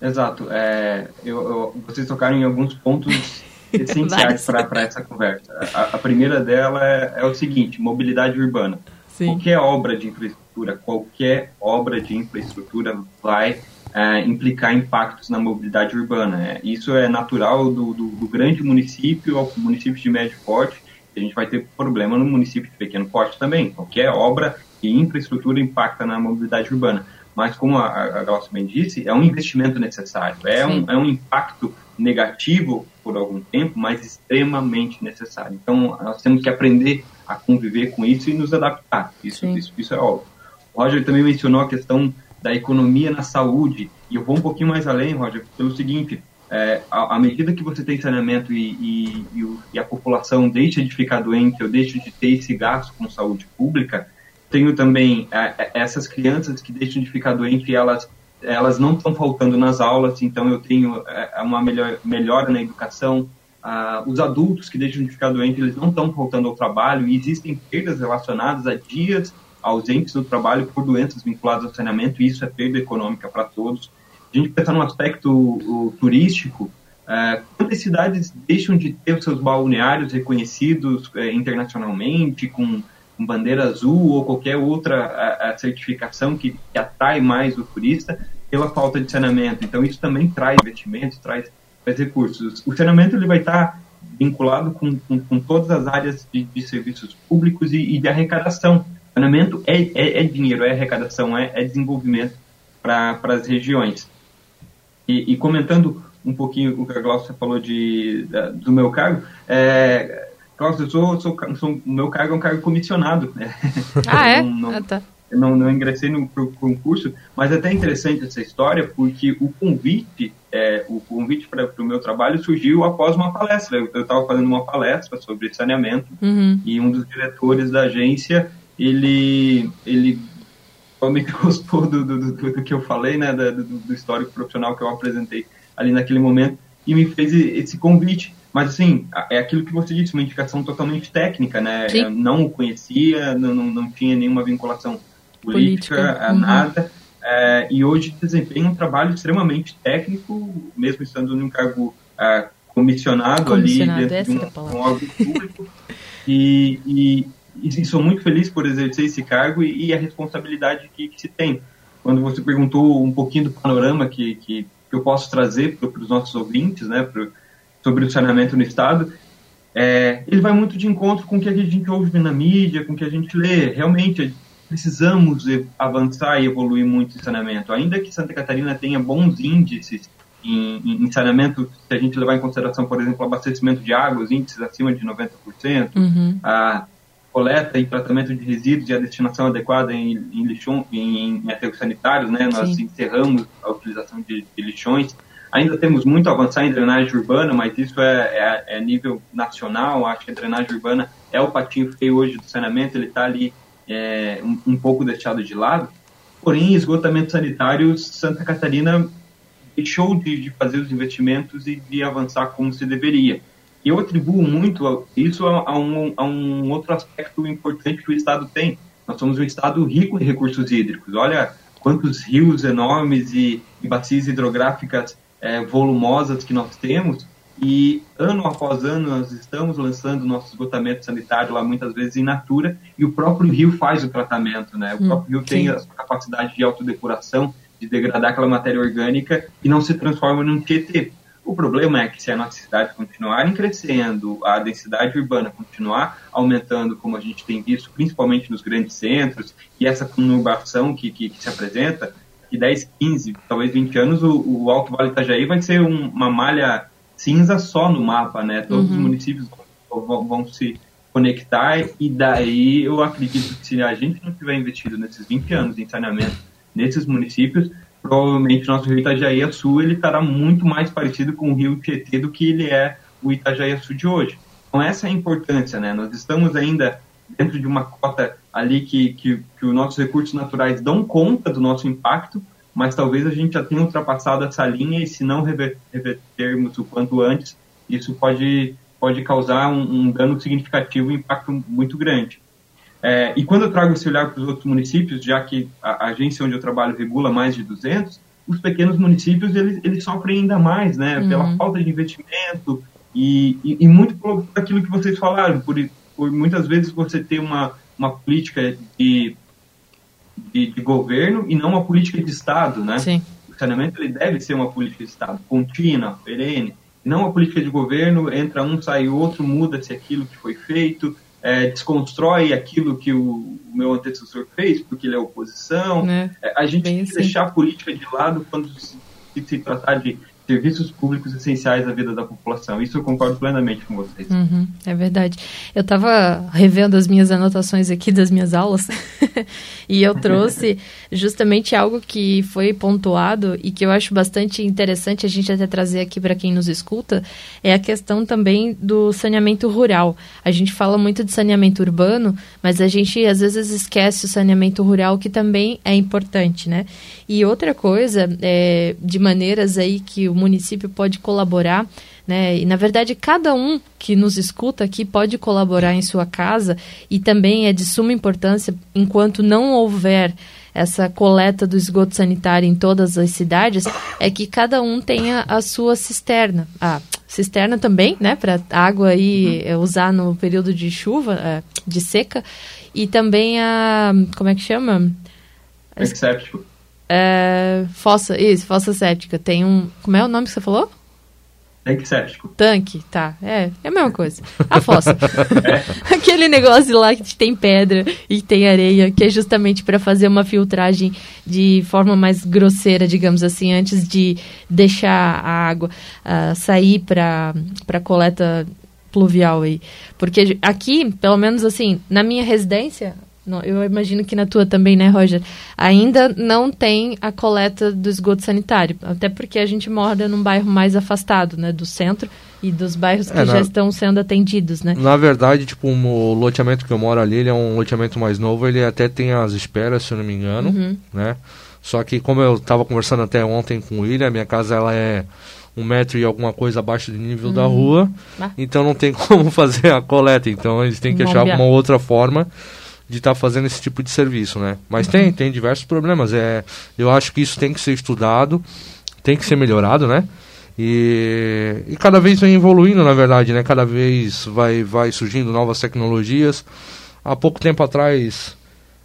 Exato. É, eu, eu, vocês tocaram em alguns pontos (laughs) essenciais para essa conversa. A, a, primeira dela é, é, o seguinte: mobilidade urbana. Sim. Qualquer obra de infraestrutura, qualquer obra de infraestrutura vai é, implicar impactos na mobilidade urbana. É, isso é natural do, do, do, grande município ao município de médio porte A gente vai ter problema no município de pequeno porte também. Qualquer obra e infraestrutura impacta na mobilidade urbana. Mas, como a, a Glaucia bem disse, é um investimento necessário. É um, é um impacto negativo por algum tempo, mas extremamente necessário. Então, nós temos que aprender a conviver com isso e nos adaptar. Isso, isso, isso, é óbvio. O Roger também mencionou a questão da economia na saúde, e eu vou um pouquinho mais além, Roger, pelo seguinte, é, à, medida que você tem saneamento e, e, e, a população deixa de ficar doente ou deixa de ter esse gasto com saúde pública, tenho também é, é essas crianças que deixam de ficar doentes e elas elas não estão faltando nas aulas, então eu tenho é, uma melhor, melhora na educação. Ah, os adultos que deixam de ficar doentes, eles não estão faltando ao trabalho e existem perdas relacionadas a dias ausentes do trabalho por doenças vinculadas ao saneamento e isso é perda econômica para todos. A gente pensar no aspecto o, turístico, é, quantas cidades deixam de ter os seus balneários reconhecidos é, internacionalmente, com, com, bandeira azul ou qualquer outra a, a certificação que, que, atrai mais o turista pela falta de saneamento. Então, isso também traz investimentos, traz, traz recursos. O saneamento ele vai estar vinculado com, com, com todas as áreas de, de serviços públicos e, e, de arrecadação. Saneamento é, é, é dinheiro, é arrecadação, é, é desenvolvimento para as regiões. E, e, comentando um pouquinho o que a Glaucia falou de, da, do meu cargo, é, Glaucia, eu sou, sou, sou, meu cargo é um cargo comissionado. Né? (laughs) Ah, é? não, não, ah, tá. não, não ingressei no concurso, mas é até interessante essa história, porque o convite, é, o convite para o meu trabalho surgiu após uma palestra. Eu estava fazendo uma palestra sobre saneamento uhum. e um dos diretores da agência, ele, ele provavelmente gostou do, do, do, do, que eu falei, né, do, do, histórico profissional que eu apresentei ali naquele momento, e me fez esse convite. Mas, assim, é aquilo que você disse, uma indicação totalmente técnica, né? Sim. Eu não o conhecia, não, não, não tinha nenhuma vinculação política, política. Uhum. nada. É, e hoje desempenha um trabalho extremamente técnico, mesmo estando num cargo é, comissionado, comissionado, ali dentro de um, um órgão público. (laughs) e, e e sou muito feliz por exercer esse cargo e, e a responsabilidade que, que, se tem. Quando você perguntou um pouquinho do panorama que, que, que eu posso trazer para os nossos ouvintes, né, pro, sobre o saneamento no Estado, é, ele vai muito de encontro com o que a gente ouve na mídia, com o que a gente lê. Realmente, precisamos avançar e evoluir muito em saneamento. Ainda que Santa Catarina tenha bons índices em, em, saneamento, se a gente levar em consideração, por exemplo, o abastecimento de água, os índices acima de 90%, uhum. a, coleta e tratamento de resíduos e a destinação adequada em, em lixão, em, em aterros sanitários, né? Nós Sim. encerramos a utilização de, de, lixões. Ainda temos muito a avançar em drenagem urbana, mas isso é, é, é nível nacional. Acho que a drenagem urbana é o patinho feio hoje do saneamento, ele está ali é, um, um pouco deixado de lado. Porém, esgotamento sanitário, Santa Catarina deixou de, de fazer os investimentos e de avançar como se deveria eu atribuo muito isso a, um, a um outro aspecto importante que o Estado tem. Nós somos um Estado rico em recursos hídricos. Olha quantos rios enormes e, e bacias hidrográficas é, volumosas que nós temos. E ano após ano nós estamos lançando nosso esgotamento sanitário lá muitas vezes em natura e o próprio rio faz o tratamento, né? O hum, próprio rio sim. tem a capacidade de autodepuração, de degradar aquela matéria orgânica e não se transforma num tietê. O problema é que se a nossa cidade continuar crescendo, a densidade urbana continuar aumentando, como a gente tem visto, principalmente nos grandes centros, e essa conurbação que, que, que se apresenta, que 10, 15, talvez 20 anos, o, o Alto Vale Itajaí vai ser um, uma malha cinza só no mapa, né? Todos uhum. os municípios vão, vão, vão se conectar e daí eu acredito que se a gente não tiver investido nesses 20 anos em saneamento nesses municípios, provavelmente nosso rio Itajaí Sul ele estará muito mais parecido com o rio Tietê do que ele é o Itajaí Sul de hoje. Então essa é a importância, né? Nós estamos ainda dentro de uma cota ali que, que, que os nossos recursos naturais dão conta do nosso impacto, mas talvez a gente já tenha ultrapassado essa linha e se não revertermos o quanto antes, isso pode, pode causar um, um dano significativo e um impacto muito grande. É, e quando eu trago esse olhar para os outros municípios, já que a, agência onde eu trabalho regula mais de 200, os pequenos municípios eles, eles sofrem ainda mais, né? Uhum. Pela falta de investimento e, e, e, muito por aquilo que vocês falaram, por, por muitas vezes você ter uma, uma política de, de, de, governo e não uma política de Estado, né? Sim. O saneamento ele deve ser uma política de Estado, contínua, perene. não a política de governo, entra um, sai outro, muda-se aquilo que foi feito, é, desconstrói aquilo que o, meu antecessor fez, porque ele é oposição. É, é a gente tem que assim. deixar a política de lado quando se, se tratar de serviços públicos essenciais à vida da população. Isso eu concordo plenamente com vocês. Uhum, é verdade. Eu estava revendo as minhas anotações aqui das minhas aulas (laughs) e eu trouxe justamente algo que foi pontuado e que eu acho bastante interessante a gente até trazer aqui para quem nos escuta, é a questão também do saneamento rural. A gente fala muito de saneamento urbano, mas a gente às vezes esquece o saneamento rural que também é importante, né? E outra coisa, é, de maneiras aí que o município pode colaborar, né? E na verdade cada um que nos escuta aqui pode colaborar em sua casa e também é de suma importância enquanto não houver essa coleta do esgoto sanitário em todas as cidades, é que cada um tenha a sua cisterna. A cisterna também, né, para água aí uhum. usar no período de chuva, é, de seca, e também a como é que chama? Séptico. É, fossa, isso, fossa séptica. Tem um. Como é o nome que você falou? Tanque séptico. Tanque, tá. É, é a mesma coisa. A fossa. é. (laughs) (laughs) Aquele negócio lá que tem pedra e tem areia, que é justamente para fazer uma filtragem de forma mais grosseira, digamos assim, antes de deixar a água uh, sair para coleta pluvial aí. Porque aqui, pelo menos assim, na minha residência, eu imagino que na tua também, né, Roger? Ainda não tem a coleta do esgoto sanitário, até porque a gente mora num bairro mais afastado, né, do centro e dos bairros que é, já estão sendo atendidos, né? Na verdade, tipo, o loteamento que eu moro ali, ele é um loteamento mais novo, ele até tem as esperas, se eu não me engano, uhum. né? Só que como eu estava conversando até ontem com o William, minha casa ela é um metro e alguma coisa abaixo do nível da uhum. rua, ah. então não tem (laughs) como fazer a coleta, então eles têm que achar alguma outra forma de estar tá fazendo esse tipo de serviço, né? Mas tem, tem diversos problemas. É, eu acho que isso tem que ser estudado, tem que ser melhorado, né? E, e cada vez vem evoluindo, na verdade, né? Cada vez vai, vai surgindo novas tecnologias. Há pouco tempo atrás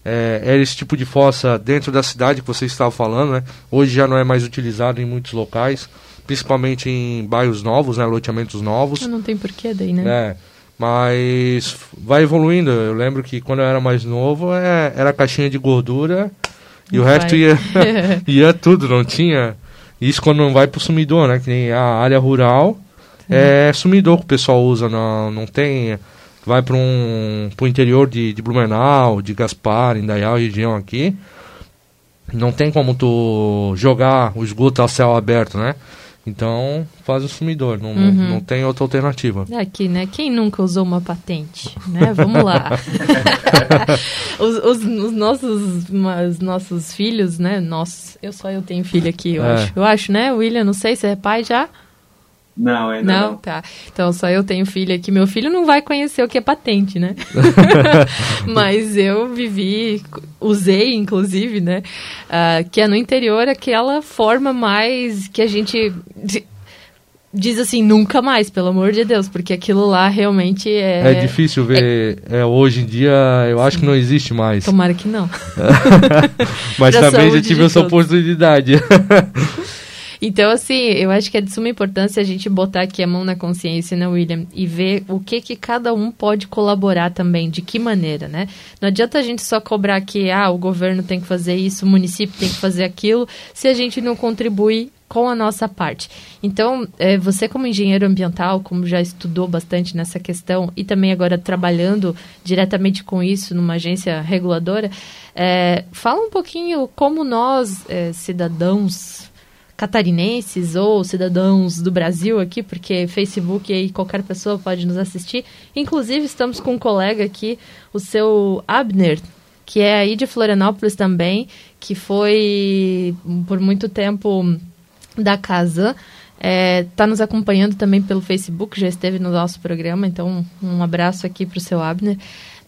é, era esse tipo de fossa dentro da cidade que você estava falando, né? Hoje já não é mais utilizado em muitos locais, principalmente em bairros novos, né? Loteamentos novos. Não tem porquê daí, né? É. Mas vai evoluindo. Eu lembro que quando eu era mais novo é, era caixinha de gordura e o resto ia, (laughs) (laughs) ia tudo, não tinha. Isso quando não vai pro sumidor, né? Que nem a área rural é sumidor que o pessoal usa, não, não tem. Vai para um pro interior de, de Blumenau, de Gaspar, Indaial, região aqui. Não tem como tu jogar o esgoto a céu aberto, né? Então, faz o sumidor, não, uhum. não, tem outra alternativa. Aqui, né? Quem nunca usou uma patente? Né? Vamos lá. (laughs) os, os, os, nossos, os nossos filhos, né? Nossos, eu só eu tenho filho aqui, eu é. acho. Eu acho, né, William? Não sei se é pai já. Não, ainda não. Não, tá. Então, só eu tenho filho aqui. Meu filho não vai conhecer o que é patente, né? (laughs) Mas eu vivi, usei, inclusive, né? Uh, que é no interior aquela forma mais que a gente diz assim, nunca mais, pelo amor de Deus, porque aquilo lá realmente é... É difícil ver, é... É, hoje em dia eu acho que não existe mais. Tomara que não. (laughs) (laughs) Mas também já tive essa oportunidade. Então, assim, eu acho que é de suma importância a gente botar aqui a mão na consciência, né, William? E ver o que que cada um pode colaborar também, de que maneira, né? Não adianta a gente só cobrar que, ah, o governo tem que fazer isso, o município tem que fazer aquilo, se a gente não contribui com a nossa parte. Então, é, você como engenheiro ambiental, como já estudou bastante nessa questão e também agora trabalhando diretamente com isso numa agência reguladora, é, fala um pouquinho como nós, é, cidadãos catarinenses ou cidadãos do Brasil aqui, porque Facebook aí qualquer pessoa pode nos assistir. Inclusive, estamos com um colega aqui, o seu Abner, que é aí de Florianópolis também, que foi por muito tempo da casa. Está é, tá nos acompanhando também pelo Facebook, já esteve no nosso programa, então um abraço aqui para o seu Abner.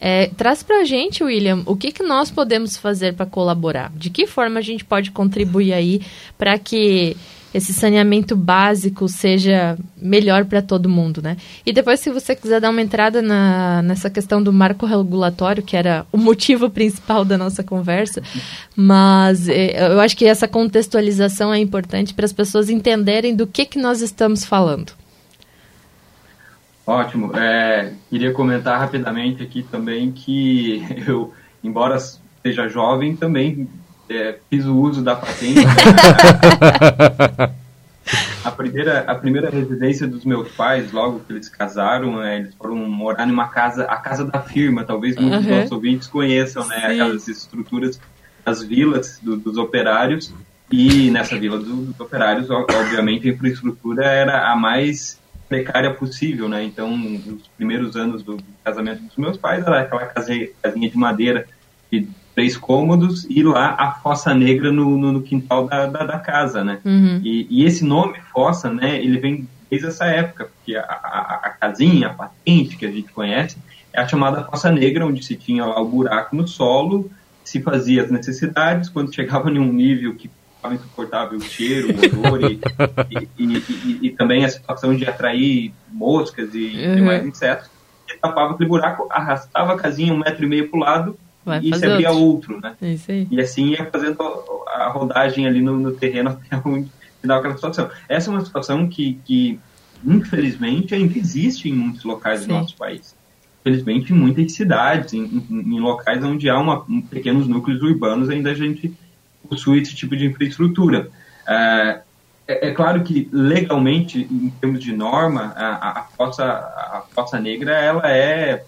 É, traz para a gente, William, o que, que nós podemos fazer para colaborar? De que forma a gente pode contribuir aí para que esse saneamento básico seja melhor para todo mundo, né? E depois, se você quiser dar uma entrada na, nessa questão do marco regulatório, que era o motivo (laughs) principal da nossa conversa, mas é, eu acho que essa contextualização é importante para as pessoas entenderem do que, que nós estamos falando. Ótimo. É, queria comentar rapidamente aqui também que (laughs) eu, embora seja jovem, também é, fiz o uso da patente. (laughs) a, primeira, a primeira residência dos meus pais, logo que eles casaram, é, eles foram morar numa casa, a casa da firma, talvez muitos uhum. dos nossos ouvintes conheçam, né? Aquelas estruturas, as vilas do, dos operários. E nessa vila dos, dos operários, obviamente, a infraestrutura era a mais precária possível, né? Então, nos primeiros anos do casamento dos meus pais, era aquela casinha, de madeira de três cômodos e lá a fossa negra no, no, no quintal da, da, da, casa, né? Uhum. E, e, esse nome fossa, né? Ele vem desde essa época, porque a, a, a, casinha, a patente que a gente conhece, é a chamada fossa negra, onde se tinha lá o buraco no solo, se fazia as necessidades, quando chegava em um nível que insuportável o cheiro, o odor e, e, e, e, também a situação de atrair moscas e uhum. demais insetos. E tapava aquele buraco, arrastava a casinha um metro e meio para o lado Vai e se abria outro, né? E assim ia fazendo a rodagem ali no, no terreno (laughs) até onde final aquela situação. Essa é uma situação que, que infelizmente, ainda existe em muitos locais Sim. do nosso país. Infelizmente, em muitas cidades, em, em, em locais onde há uma, um, pequenos núcleos urbanos, ainda a gente possui esse tipo de infraestrutura. É, é, é, claro que legalmente, em termos de norma, a, a, fossa, a fossa negra ela é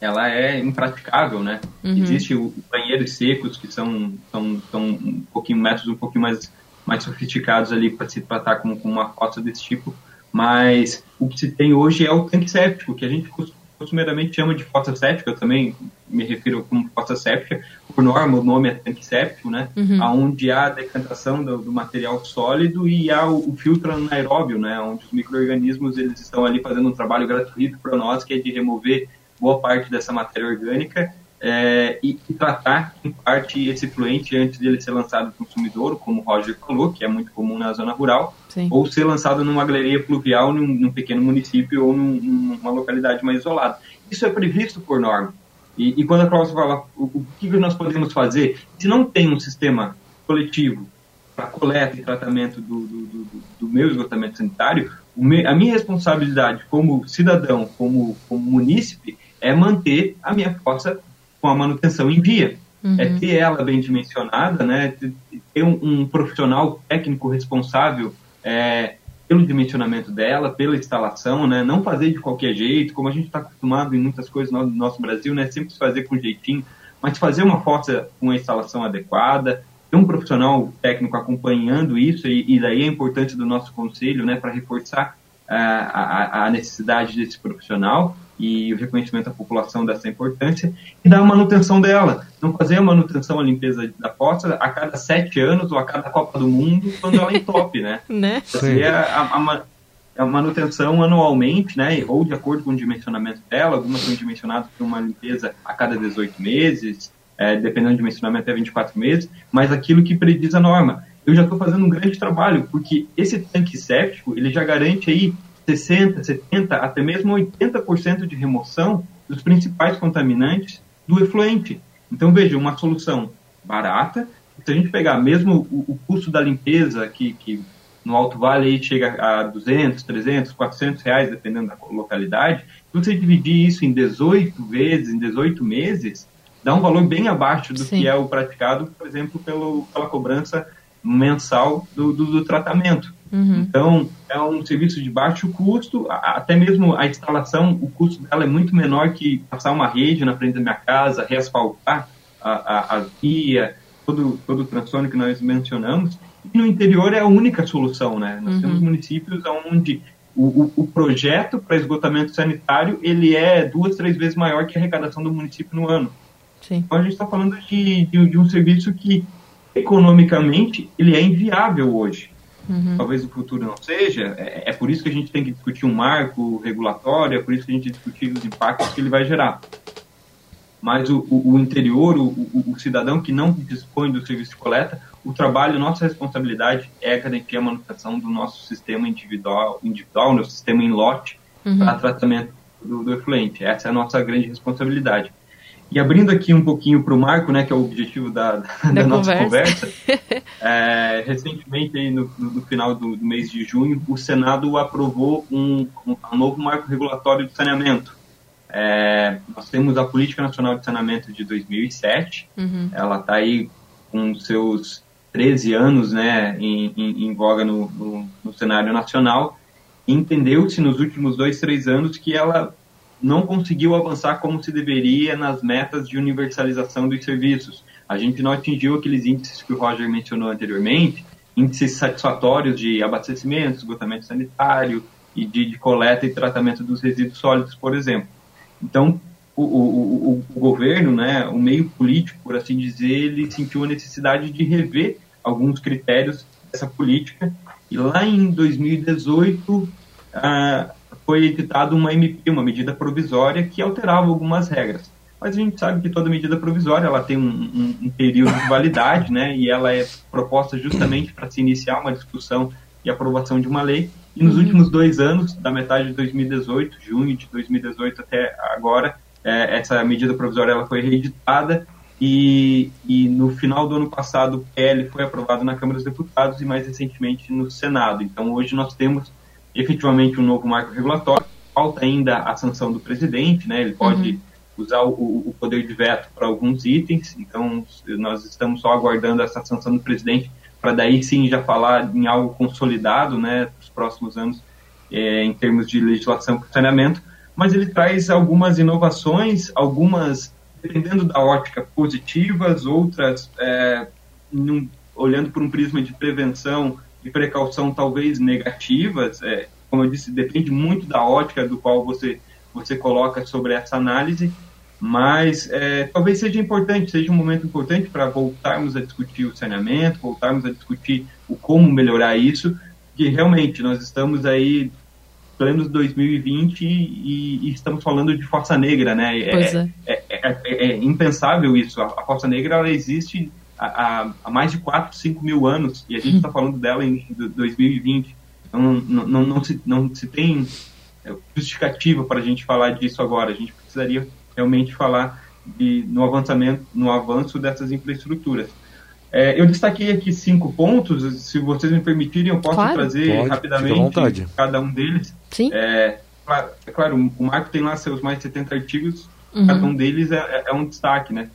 ela é impraticável, né? Uhum. Existe o banheiros secos que são, são, são um pouquinho métodos um pouquinho mais mais sofisticados ali para se tratar com, com uma fossa desse tipo, mas o que se tem hoje é o tanque séptico, que a gente costumeiramente chama de fossa séptica, também me refiro como fossa séptica, por norma o nome é tanque séptico, né? Uhum. Onde há a decantação do, do, material sólido e há o, o, filtro anaeróbio, né? Onde os micro-organismos eles estão ali fazendo um trabalho gratuito para nós, que é de remover boa parte dessa matéria orgânica é, e, e, tratar, em parte, esse fluente antes de ele ser lançado no consumidor, como o Roger falou, que é muito comum na zona rural, Sim. ou ser lançado numa galeria fluvial num, num pequeno município ou num, numa localidade mais isolada. Isso é previsto por norma. E, e quando a Cláudia fala o, o que nós podemos fazer, se não tem um sistema coletivo para coleta e tratamento do, do, do, do meu esgotamento sanitário, me, a minha responsabilidade como cidadão, como, como munícipe, é manter a minha fossa com a manutenção em dia. Uhum. É ter ela bem dimensionada, né? ter um, um profissional técnico responsável é, pelo dimensionamento dela, pela instalação, né? Não fazer de qualquer jeito, como a gente está acostumado em muitas coisas no nosso Brasil, né? Sempre fazer com jeitinho, mas fazer uma fossa com a instalação adequada, ter um profissional técnico acompanhando isso, e, e daí a importância do nosso conselho, né? Para reforçar uh, a, a necessidade desse profissional e o reconhecimento da população dessa importância e dar a manutenção dela. Não fazer a manutenção, a limpeza da fossa a cada sete anos ou a cada Copa do Mundo, quando ela entope, né? (laughs) né? Fazer a, a, a, manutenção anualmente, né? Ou de acordo com o dimensionamento dela, algumas são dimensionadas para uma limpeza a cada 18 meses, é, dependendo do dimensionamento até 24 meses, mas aquilo que prediz a norma. Eu já estou fazendo um grande trabalho, porque esse tanque séptico, ele já garante aí 60%, 70%, até mesmo 80% de remoção dos principais contaminantes do efluente. Então, veja, uma solução barata, se a gente pegar mesmo o, o custo da limpeza, que, que no Alto Vale aí chega a 200, 300, 400 reais, dependendo da localidade, se você dividir isso em 18 vezes, em 18 meses, dá um valor bem abaixo do Sim. que é o praticado, por exemplo, pelo, pela cobrança mensal do, do, do tratamento. Uhum. Então, é um serviço de baixo custo, até mesmo a instalação, o custo dela é muito menor que passar uma rede na frente da minha casa, reasfaltar a, a, a via, todo, todo o transtorno que nós mencionamos. E no interior é a única solução, né? Nós uhum. temos municípios onde o, o, o projeto para esgotamento sanitário ele é duas, três vezes maior que a arrecadação do município no ano. Sim. Então a gente está falando de, de, de um serviço que economicamente ele é inviável hoje. Uhum. Talvez o futuro não seja. É, é, por isso que a gente tem que discutir um marco regulatório, é por isso que a gente discutir os impactos que ele vai gerar. Mas o, o, o interior, o, o, cidadão que não dispõe do serviço de coleta, o trabalho, nossa responsabilidade é garantir a manutenção do nosso sistema individual, individual no sistema em lote, uhum. para tratamento do, do efluente. Essa é a nossa grande responsabilidade. E abrindo aqui um pouquinho para o Marco, né, que é o objetivo da, (laughs) da, da nossa conversa, (laughs) é, recentemente, aí no, no final do, do, mês de junho, o Senado aprovou um, um, um novo marco regulatório de saneamento. É, nós temos a Política Nacional de Saneamento de 2007, uhum. ela está aí com seus 13 anos né, em, em, em voga no, no, no cenário nacional, entendeu-se nos últimos dois, três anos que ela não conseguiu avançar como se deveria nas metas de universalização dos serviços. A gente não atingiu aqueles índices que o Roger mencionou anteriormente, índices satisfatórios de abastecimento, esgotamento sanitário e de, de coleta e tratamento dos resíduos sólidos, por exemplo. Então, o, o, o, governo, né, o meio político, por assim dizer, ele sentiu a necessidade de rever alguns critérios dessa política. E lá em 2018, ah, foi editada uma MP, uma medida provisória, que alterava algumas regras. Mas a gente sabe que toda medida provisória ela tem um, um, um período de validade, né? E ela é proposta justamente para se iniciar uma discussão e aprovação de uma lei. E nos uhum. últimos dois anos, da metade de 2018, junho de 2018 até agora, é, essa medida provisória ela foi reeditada e, e, no final do ano passado o PL foi aprovado na Câmara dos Deputados e mais recentemente no Senado. Então hoje nós temos efetivamente um novo marco regulatório. Falta ainda a sanção do presidente, né? Ele pode uhum. usar o, o, poder de veto para alguns itens. Então, nós estamos só aguardando essa sanção do presidente para daí sim já falar em algo consolidado, né? Nos próximos anos, é, em termos de legislação para saneamento. Mas ele traz algumas inovações, algumas dependendo da ótica positivas, outras é, num, olhando por um prisma de prevenção de precaução talvez negativas, é, como eu disse, depende muito da ótica do qual você, você coloca sobre essa análise, mas é, talvez seja importante, seja um momento importante para voltarmos a discutir o saneamento, voltarmos a discutir o como melhorar isso, que realmente nós estamos aí planos 2020 e, e, estamos falando de Força Negra, né? É, é. É, é, impensável isso. A, a Força Negra ela existe há, há mais de 4, 5 mil anos, e a gente está falando dela em 2020. Então, não, não, não, se, não se tem é, justificativa para a gente falar disso agora. A gente precisaria realmente falar de, no, avançamento, no avanço dessas infraestruturas. É, eu destaquei aqui cinco pontos, se vocês me permitirem, eu posso claro. trazer Pode, rapidamente cada um deles. Sim. É, claro, é claro, o Marco tem lá seus mais de 70 artigos, uhum. cada um deles é, é, é, um destaque, né?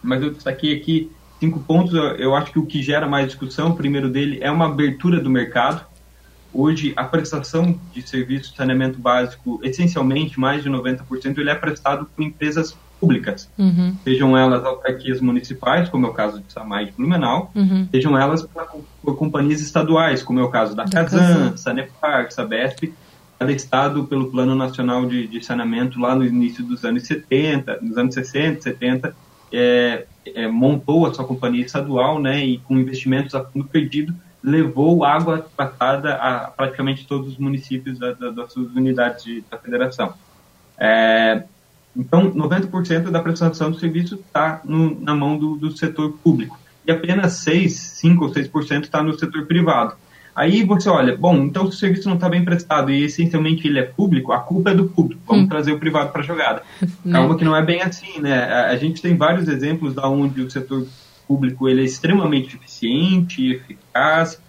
Mas eu destaquei aqui cinco pontos, eu acho que o que gera mais discussão, o primeiro dele é uma abertura do mercado. Hoje, a prestação de serviço de saneamento básico, essencialmente, mais de 90%, ele é prestado por empresas públicas. Uhum. Sejam elas autarquias municipais, como é o caso de Samai de Blumenau, uhum. sejam elas por, companhias estaduais, como é o caso da, da Casan, Sanepar, Sabesp, cada estado pelo Plano Nacional de, de Saneamento lá no início dos anos 70, nos anos 60, 70, é, é, montou a sua companhia estadual, né, e com investimentos a fundo perdido, levou água tratada a praticamente todos os municípios da, da, das suas unidades de, da federação. É, então, 90% da prestação do serviço está na mão do, do, setor público e apenas 6, 5 ou 6% está no setor privado. Aí você olha, bom, então se o serviço não está bem prestado e essencialmente ele é público, a culpa é do público. Vamos hum. trazer o privado para a jogada. (laughs) Calma que não é bem assim, né? A, gente tem vários exemplos da onde o setor público ele é extremamente eficiente, eficaz,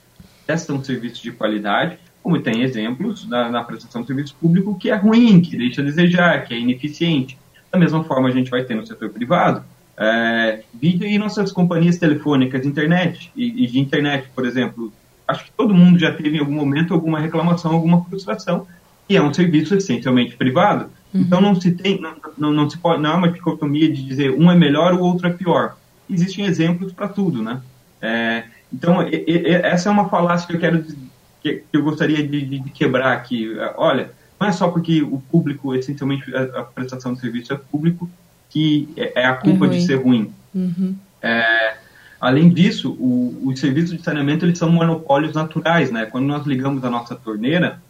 presta um serviço de qualidade, como tem exemplos na, na prestação de serviço público que é ruim, que deixa a desejar, que é ineficiente. Da mesma forma a gente vai ter no setor privado. É, vídeo e nossas companhias telefônicas, internet e, e de internet, por exemplo, acho que todo mundo já teve em algum momento alguma reclamação, alguma frustração, e é um serviço essencialmente privado. Uhum. Então não se tem, não, não, não, se pode, não há uma dicotomia de dizer um é melhor, o outro é pior. Existem exemplos para tudo, né? É, então e, e, essa é uma falácia que eu quero que, que eu gostaria de, de, de, quebrar aqui. Olha, não é só porque o público, essencialmente a, a prestação de serviço é público, que é, é a culpa é de ser ruim. Uhum. É, Além disso, o, os serviços de saneamento eles são monopólios naturais, né? Quando nós ligamos a nossa torneira,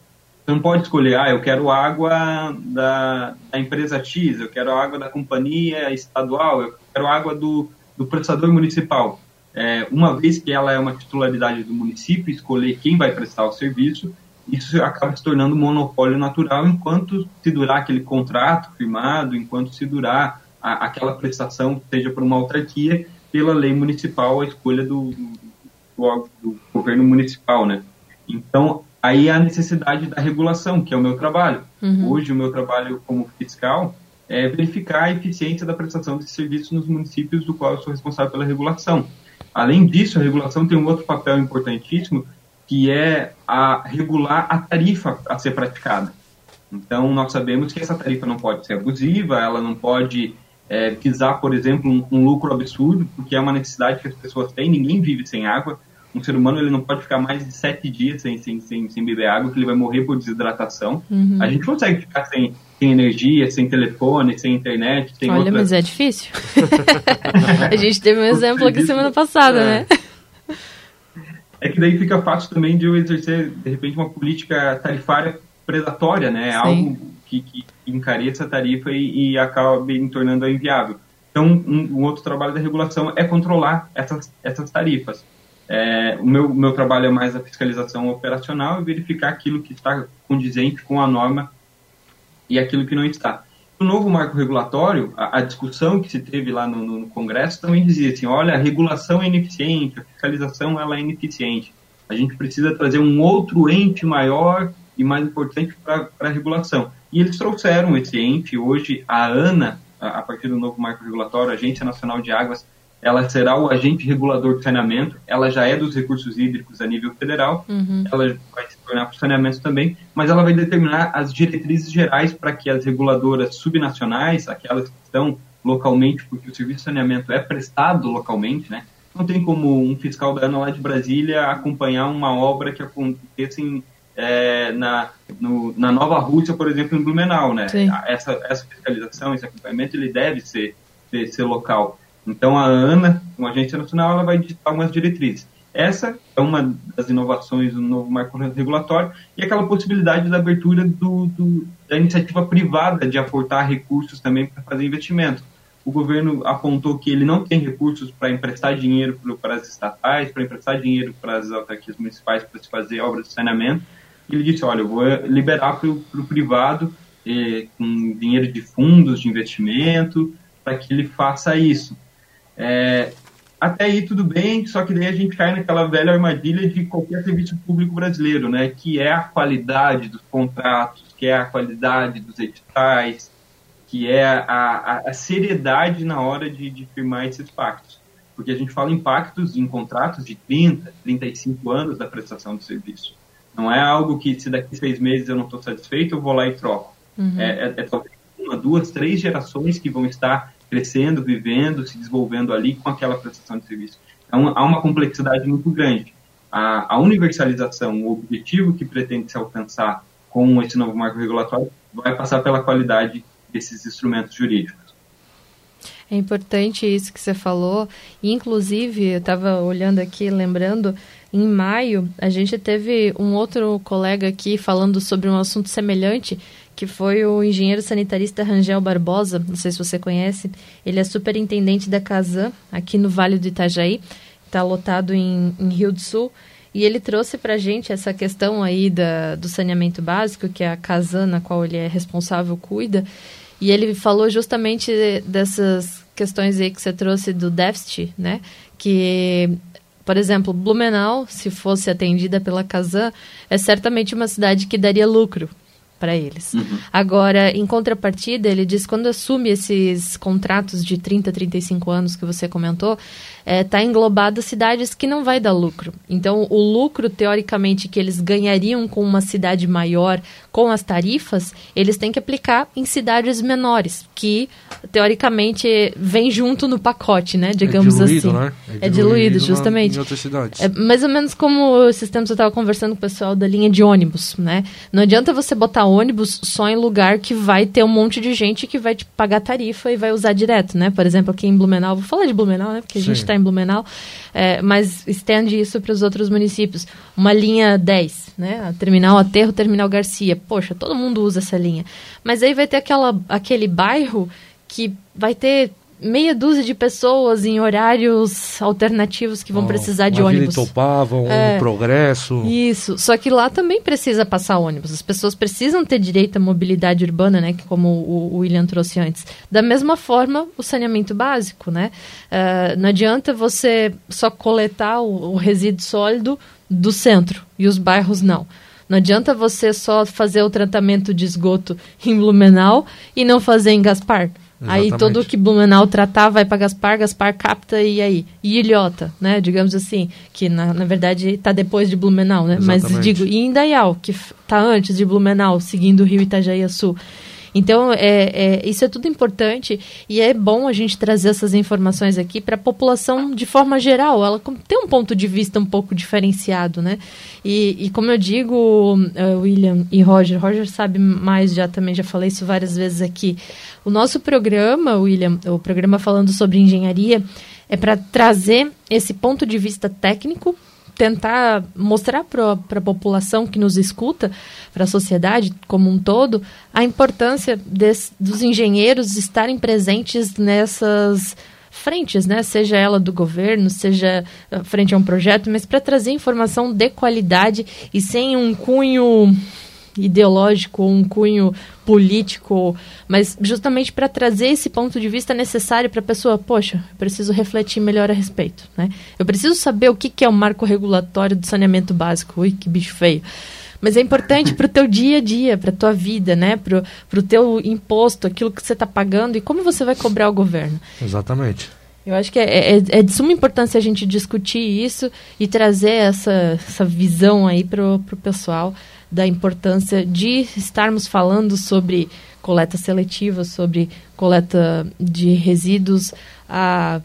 você não pode escolher, ah, eu quero água da, da empresa X, eu quero água da companhia estadual, eu quero água do, do prestador municipal. É, uma vez que ela é uma titularidade do município, escolher quem vai prestar o serviço, isso acaba se tornando um monopólio natural enquanto se durar aquele contrato firmado, enquanto se durar a, aquela prestação, seja por uma autarquia, pela lei municipal, a escolha do, do, do governo municipal, né? Então, aí há a necessidade da regulação, que é o meu trabalho. Uhum. Hoje, o meu trabalho como fiscal é verificar a eficiência da prestação de serviços nos municípios do qual eu sou responsável pela regulação. Além disso, a regulação tem um outro papel importantíssimo, que é a regular a tarifa a ser praticada. Então, nós sabemos que essa tarifa não pode ser abusiva, ela não pode é, visar, por exemplo, um, um, lucro absurdo, porque é uma necessidade que as pessoas têm, ninguém vive sem água. Um ser humano ele não pode ficar mais de sete dias sem, sem, sem, sem beber água, que ele vai morrer por desidratação. Uhum. A gente consegue ficar sem, sem energia, sem telefone, sem internet. Sem Olha, outras... mas é difícil. (laughs) a gente teve um exemplo aqui semana passada, é. né? É que daí fica fácil também de eu exercer, de repente, uma política tarifária predatória, né? Sim. Algo que, que encareça a tarifa e, e acabe tornando inviável. Então, um, um, outro trabalho da regulação é controlar essas, essas tarifas. É, o meu, meu trabalho é mais a fiscalização operacional e verificar aquilo que está condizente com a norma e aquilo que não está. No novo marco regulatório, a, a discussão que se teve lá no, no, Congresso também dizia assim, olha, a regulação é ineficiente, a fiscalização ela é ineficiente. A gente precisa trazer um outro ente maior e mais importante para a regulação. E eles trouxeram esse ente, hoje a ANA, a partir do novo marco regulatório, a Agência Nacional de Águas, ela será o agente regulador do saneamento, ela já é dos recursos hídricos a nível federal, uhum. ela vai se tornar para o saneamento também, mas ela vai determinar as diretrizes gerais para que as reguladoras subnacionais, aquelas que estão localmente, porque o serviço de saneamento é prestado localmente, né? Não tem como um fiscal da ANA lá de Brasília acompanhar uma obra que aconteça em é, na, no, na Nova Rússia, por exemplo, em Blumenau, né? Essa, essa fiscalização, esse acompanhamento, ele deve ser, ser, ser, local. Então, a ANA, como agência nacional, ela vai ditar algumas diretrizes. Essa é uma das inovações do novo marco regulatório e aquela possibilidade da abertura do, do, da iniciativa privada de aportar recursos também para fazer investimento. O governo apontou que ele não tem recursos para emprestar dinheiro para as estatais, para emprestar dinheiro para as autarquias municipais para se fazer obras de saneamento, ele disse, olha, eu vou liberar para o privado eh, com dinheiro de fundos de investimento para que ele faça isso. É, até aí tudo bem, só que daí a gente cai naquela velha armadilha de qualquer serviço público brasileiro, né? Que é a qualidade dos contratos, que é a qualidade dos editais, que é a, a, a seriedade na hora de, de, firmar esses pactos. Porque a gente fala em pactos, em contratos de 30, 35 anos da prestação do serviço. Não é algo que se daqui seis meses eu não estou satisfeito, eu vou lá e troco. Uhum. É, é, é talvez uma, duas, três gerações que vão estar crescendo, vivendo, se desenvolvendo ali com aquela prestação de serviço. Então, há uma complexidade muito grande. A, a universalização, o objetivo que pretende se alcançar com esse novo marco regulatório, vai passar pela qualidade desses instrumentos jurídicos. É importante isso que você falou. Inclusive, eu estava olhando aqui, lembrando, em maio, a gente teve um outro colega aqui falando sobre um assunto semelhante, que foi o engenheiro sanitarista Rangel Barbosa, não sei se você conhece. Ele é superintendente da Casan, aqui no Vale do Itajaí, está lotado em, em, Rio do Sul. E ele trouxe para a gente essa questão aí da, do saneamento básico, que a Casan, na qual ele é responsável, cuida. E ele falou justamente dessas questões aí que você trouxe do déficit, né? Que por exemplo, Blumenau, se fosse atendida pela Casan, é certamente uma cidade que daria lucro para eles. Uhum. Agora, em contrapartida, ele diz quando assume esses contratos de 30, 35 anos que você comentou, está é, tá englobado cidades que não vai dar lucro. Então, o lucro, teoricamente, que eles ganhariam com uma cidade maior, com as tarifas, eles têm que aplicar em cidades menores, que, teoricamente, vem junto no pacote, né? Digamos é diluído, assim. Né? É, é diluído, justamente. em outras cidades. É mais ou menos como esses tempos eu estava conversando com o pessoal da linha de ônibus, né? Não adianta você botar ônibus só em lugar que vai ter um monte de gente que vai te pagar tarifa e vai usar direto, né? Por exemplo, aqui em Blumenau, vou falar de Blumenau, né? Porque a Sim. gente está em Blumenau, é, mas estende isso para os outros municípios. Uma linha 10, né? A terminal Aterro, Terminal Garcia. Poxa, todo mundo usa essa linha. Mas aí vai ter aquela, aquele bairro que vai ter meia dúzia de pessoas em horários alternativos que vão oh, precisar de ônibus. Topavam, é, um progresso. Isso. Só que lá também precisa passar ônibus. As pessoas precisam ter direito à mobilidade urbana, né? Como o, o William trouxe antes. Da mesma forma, o saneamento básico, né? Uh, não adianta você só coletar o, o resíduo sólido do centro e os bairros não. Não adianta você só fazer o tratamento de esgoto em Blumenau e não fazer em Gaspar. Exatamente. Aí todo o que Blumenau tratar vai para Gaspar, Gaspar capta e aí? E Ilhota, né? Digamos assim, que na, na verdade está depois de Blumenau, né? Exatamente. Mas digo, e Indaial, que está antes de Blumenau, seguindo o rio Itajaí Sul. Então, é, é, isso é tudo importante e é bom a gente trazer essas informações aqui para a população de forma geral. Ela tem um ponto de vista um pouco diferenciado, né? E, e como eu digo, uh, William e Roger, Roger sabe mais já também, já falei isso várias vezes aqui. O nosso programa, William, o programa falando sobre engenharia, é para trazer esse ponto de vista técnico tentar mostrar para a população que nos escuta, para a sociedade como um todo, a importância des, dos engenheiros estarem presentes nessas frentes, né? Seja ela do governo, seja ah, frente a um projeto, mas para trazer informação de qualidade e sem um cunho ideológico, um cunho político, mas justamente para trazer esse ponto de vista necessário para a pessoa, poxa, eu preciso refletir melhor a respeito, né? Eu preciso saber o que, que é o marco regulatório do saneamento básico. Ui, que bicho feio. Mas é importante para o teu dia a dia, para a tua vida, né? Para o teu imposto, aquilo que você está pagando e como você vai cobrar o governo. Exatamente. Eu acho que é, é, é, de suma importância a gente discutir isso e trazer essa, essa visão aí para o pessoal da importância de estarmos falando sobre coleta seletiva, sobre coleta de resíduos, a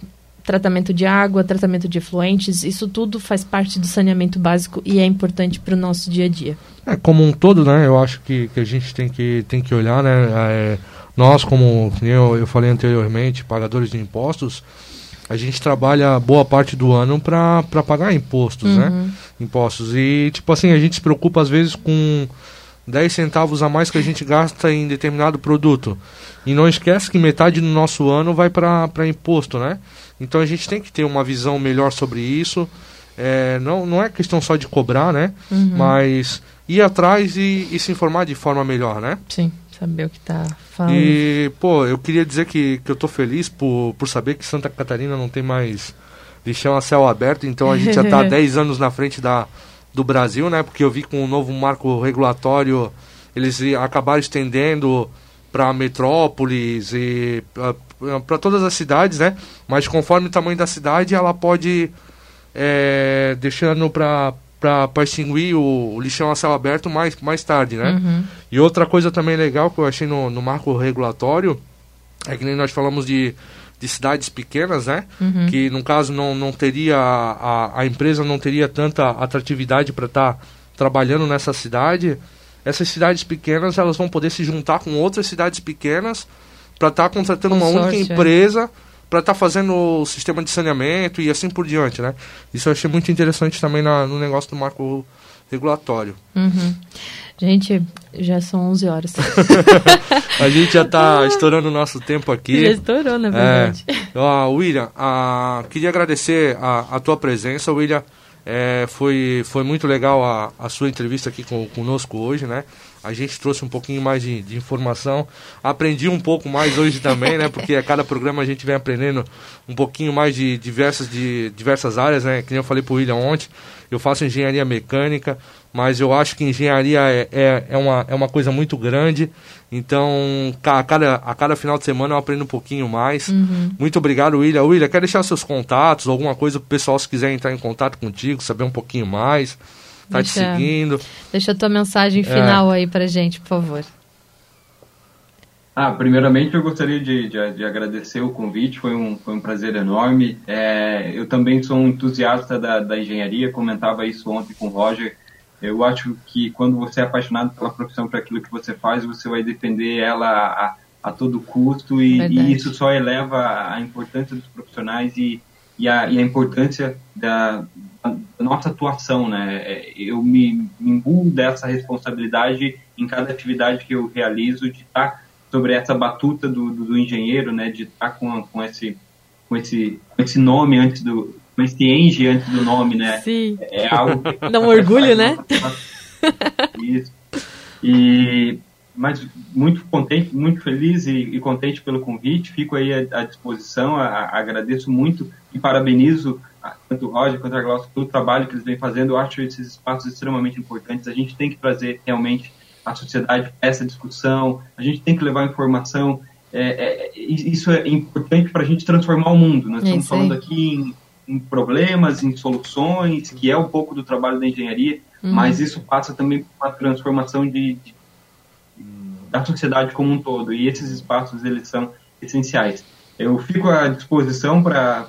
tratamento de água, tratamento de efluentes, isso tudo faz parte do saneamento básico e é importante para o nosso dia a dia. É, como um todo, né, eu acho que, que a gente tem que, tem que olhar, né, é, nós como eu, eu falei anteriormente, pagadores de impostos, a gente trabalha boa parte do ano para pagar impostos, né? uhum. né? Impostos. E, tipo assim, a gente se preocupa às vezes com 10 centavos a mais que a gente gasta em determinado produto. E não esquece que metade do nosso ano vai para imposto, né? Então a gente tem que ter uma visão melhor sobre isso. É, não, não é questão só de cobrar, né? Uhum. Mas ir atrás e, e se informar de forma melhor, né? Sim saber o que está falando. E, pô, eu queria dizer que, que eu tô feliz por, por saber que Santa Catarina não tem mais lixão a céu aberto, então a gente já (laughs) está 10 anos na frente da, do Brasil, né? Porque eu vi com o novo marco regulatório eles acabaram estendendo para metrópoles e para todas as cidades, né? Mas conforme o tamanho da cidade, ela pode é, deixando para para extinguir o, o, lixão a céu aberto mais, mais tarde, né? Uhum. E outra coisa também legal que eu achei no, no marco regulatório é que nem nós falamos de, de cidades pequenas, né? Uhum. Que no caso não, não teria a, a empresa não teria tanta atratividade para estar tá trabalhando nessa cidade. Essas cidades pequenas elas vão poder se juntar com outras cidades pequenas para estar tá contratando uma única é. empresa. É para estar tá fazendo o sistema de saneamento e assim por diante, né? Isso eu achei muito interessante também na, no negócio do marco regulatório. Uhum. Gente, já são 11 horas. (laughs) a gente já está estourando o nosso tempo aqui. Já estourou, na verdade. É. Uh, William, queria agradecer a, a tua presença, William. É, foi, foi muito legal a, a sua entrevista aqui com, conosco hoje, né? A gente trouxe um pouquinho mais de, de, informação. Aprendi um pouco mais hoje também, né? Porque a cada programa a gente vem aprendendo um pouquinho mais de diversas, de diversas áreas, né? Que nem eu falei para o William ontem. Eu faço engenharia mecânica, mas eu acho que engenharia é, é, é, uma, é uma coisa muito grande. Então, a cada, a cada final de semana eu aprendo um pouquinho mais. Uhum. Muito obrigado, William. William, quer deixar seus contatos, alguma coisa para o pessoal, se quiser entrar em contato contigo, saber um pouquinho mais? Tá deixa, te seguindo. Deixa a tua mensagem final é. aí pra gente, por favor. Ah, primeiramente eu gostaria de, de, de, agradecer o convite, foi um, foi um prazer enorme. É, eu também sou um entusiasta da, da engenharia, comentava isso ontem com o Roger. Eu acho que quando você é apaixonado pela profissão, para aquilo que você faz, você vai defender ela a, a todo custo e, e, isso só eleva a importância dos profissionais e, e, a, e a importância da, nossa atuação, né? É, eu me, me imbuo dessa responsabilidade em cada atividade que eu realizo de estar sobre essa batuta do, do, do engenheiro, né, de estar com, com esse com esse com esse nome antes do com esse enge antes do nome, né? Sim. É algo dá um orgulho, né? (laughs) Isso. E mas muito contente, muito feliz e, e, contente pelo convite. Fico aí à, à disposição. A, a, agradeço muito e parabenizo a, tanto o Roger quanto a Glaucia pelo trabalho que eles vêm fazendo. Eu acho esses espaços extremamente importantes. A gente tem que trazer realmente a sociedade essa discussão. A gente tem que levar informação. É, é, isso é importante para a gente transformar o mundo. Nós estamos falando aqui em, em, problemas, em soluções, que é um pouco do trabalho da engenharia, uhum. mas isso passa também por uma transformação de, de da sociedade como um todo. E esses espaços eles são essenciais. Eu fico à disposição para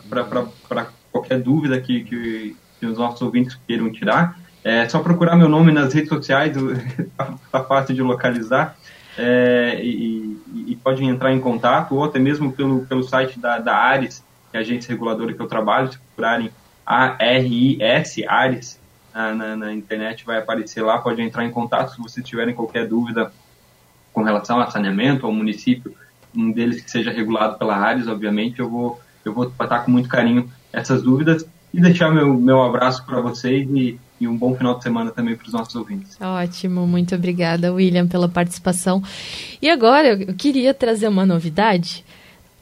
qualquer dúvida que, que, que, os nossos ouvintes queiram tirar. É só procurar meu nome nas redes sociais, está (laughs) tá fácil de localizar. É, e, e, pode entrar em contato, ou até mesmo pelo, pelo site da, da Ares, que é a agência reguladora que eu trabalho, se procurarem A-R-I-S, Ares, na, na, na, internet vai aparecer lá, pode entrar em contato se vocês tiverem qualquer dúvida com relação a saneamento ao município, um deles que seja regulado pela Ares, obviamente, eu vou, eu vou tratar com muito carinho essas dúvidas e deixar meu, meu abraço para vocês e, e um bom final de semana também para os nossos ouvintes. Ótimo, muito obrigada, William, pela participação. E agora eu queria trazer uma novidade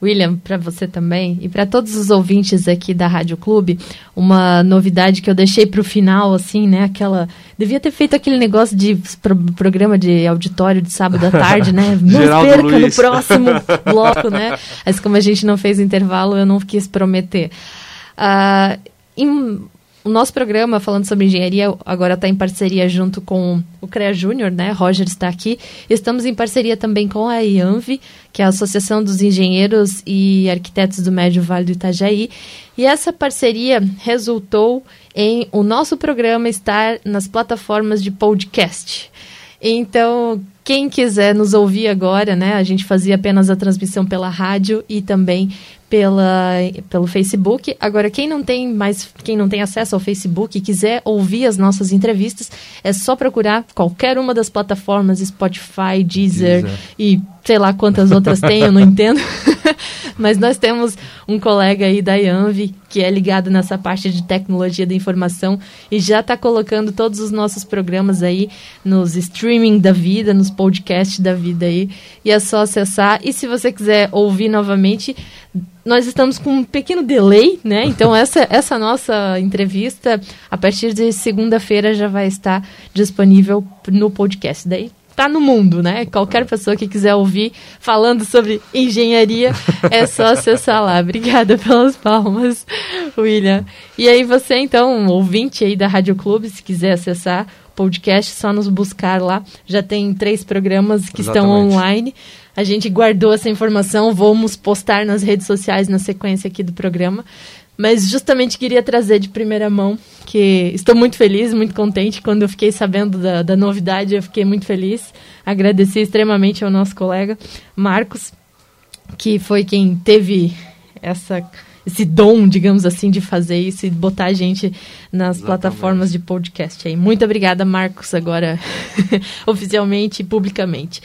William, para você também e para todos os ouvintes aqui da Rádio Clube, uma novidade que eu deixei para o final, assim, né? Aquela. Devia ter feito aquele negócio de pro, programa de auditório de sábado à tarde, né? (laughs) Não perca Luiz. no próximo (laughs) bloco, né? Mas como a gente não fez intervalo, eu não quis prometer. Uh, em o nosso programa, falando sobre engenharia, agora está em parceria junto com o CREA Júnior, né? Roger está aqui. Estamos em parceria também com a IANV, que é a Associação dos Engenheiros e Arquitetos do Médio Vale do Itajaí. E essa parceria resultou em o nosso programa estar nas plataformas de podcast. Então, quem quiser nos ouvir agora, né? A gente fazia apenas a transmissão pela rádio e também pela, pelo Facebook. Agora, quem não tem mais, quem não tem acesso ao Facebook e quiser ouvir as nossas entrevistas, é só procurar qualquer uma das plataformas Spotify, Deezer, Deezer. e sei lá quantas outras tem, eu não entendo. (laughs) Mas nós temos um colega aí da IANV que é ligado nessa parte de tecnologia da informação e já está colocando todos os nossos programas aí nos streaming da vida, nos podcasts da vida aí. E é só acessar. E se você quiser ouvir novamente, nós estamos com um pequeno delay, né? Então (laughs) essa essa nossa entrevista a partir de segunda-feira já vai estar disponível no podcast. Daí tá no mundo, né? Qualquer pessoa que quiser ouvir falando sobre engenharia é só acessar lá. Obrigada pelas palmas, William. E aí você então, ouvinte aí da Rádio Clube, se quiser acessar o podcast, só nos buscar lá. Já tem três programas que Exatamente. estão online. A gente guardou essa informação, vamos postar nas redes sociais na sequência aqui do programa. Mas justamente queria trazer de primeira mão que estou muito feliz, muito contente. Quando eu fiquei sabendo da, da novidade, eu fiquei muito feliz. Agradeci extremamente ao nosso colega Marcos, que foi quem teve essa, esse dom, digamos assim, de fazer isso e botar a gente nas Exatamente. plataformas de podcast aí. Muito obrigada, Marcos, agora (laughs) oficialmente e publicamente.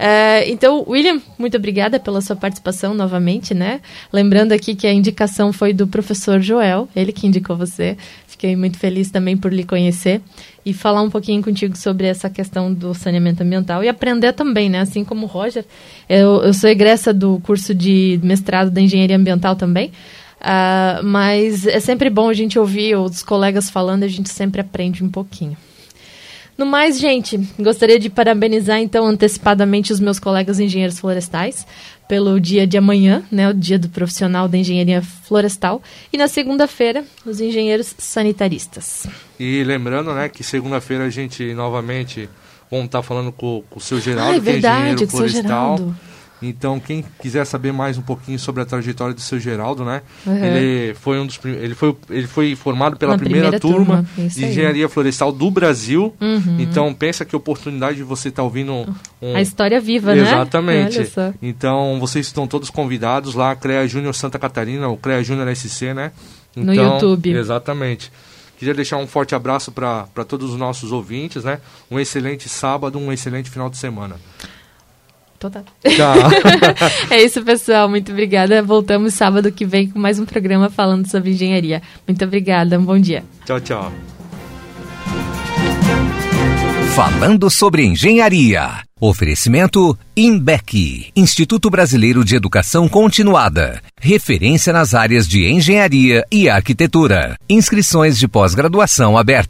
Uh, então, William, muito obrigada pela sua participação novamente, né? Lembrando aqui que a indicação foi do professor Joel, ele que indicou você. Fiquei muito feliz também por lhe conhecer e falar um pouquinho contigo sobre essa questão do saneamento ambiental e aprender também, né? Assim como o Roger, eu, eu sou egressa do curso de mestrado da engenharia ambiental também. Uh, mas é sempre bom a gente ouvir os colegas falando, a gente sempre aprende um pouquinho. No mais, gente, gostaria de parabenizar então antecipadamente os meus colegas engenheiros florestais pelo dia de amanhã, né, o dia do profissional da engenharia florestal, e na segunda-feira, os engenheiros sanitaristas. E lembrando, né, que segunda-feira a gente novamente vamos estar falando com, com o seu Geraldo, ah, é verdade, que é engenheiro florestal. Então, quem quiser saber mais um pouquinho sobre a trajetória do seu Geraldo, né? Uhum. Ele foi um dos ele foi ele foi formado pela primeira, primeira, turma, turma de engenharia florestal do Brasil. Uhum. Então, pensa que oportunidade de você estar tá ouvindo um... a história viva, Exatamente. né? Exatamente. Então, vocês estão todos convidados lá, CREA Júnior Santa Catarina, o CREA Júnior SC, né? Então, no YouTube. Exatamente. Queria deixar um forte abraço para todos os nossos ouvintes, né? Um excelente sábado, um excelente final de semana. Total. Tchau. (laughs) é isso, pessoal. Muito obrigada. Voltamos sábado que vem com mais um programa falando sobre engenharia. Muito obrigada. Um bom dia. Tchau, tchau. Falando sobre engenharia. Oferecimento INBEC, Instituto Brasileiro de Educação Continuada. Referência nas áreas de engenharia e arquitetura. Inscrições de pós-graduação abertas.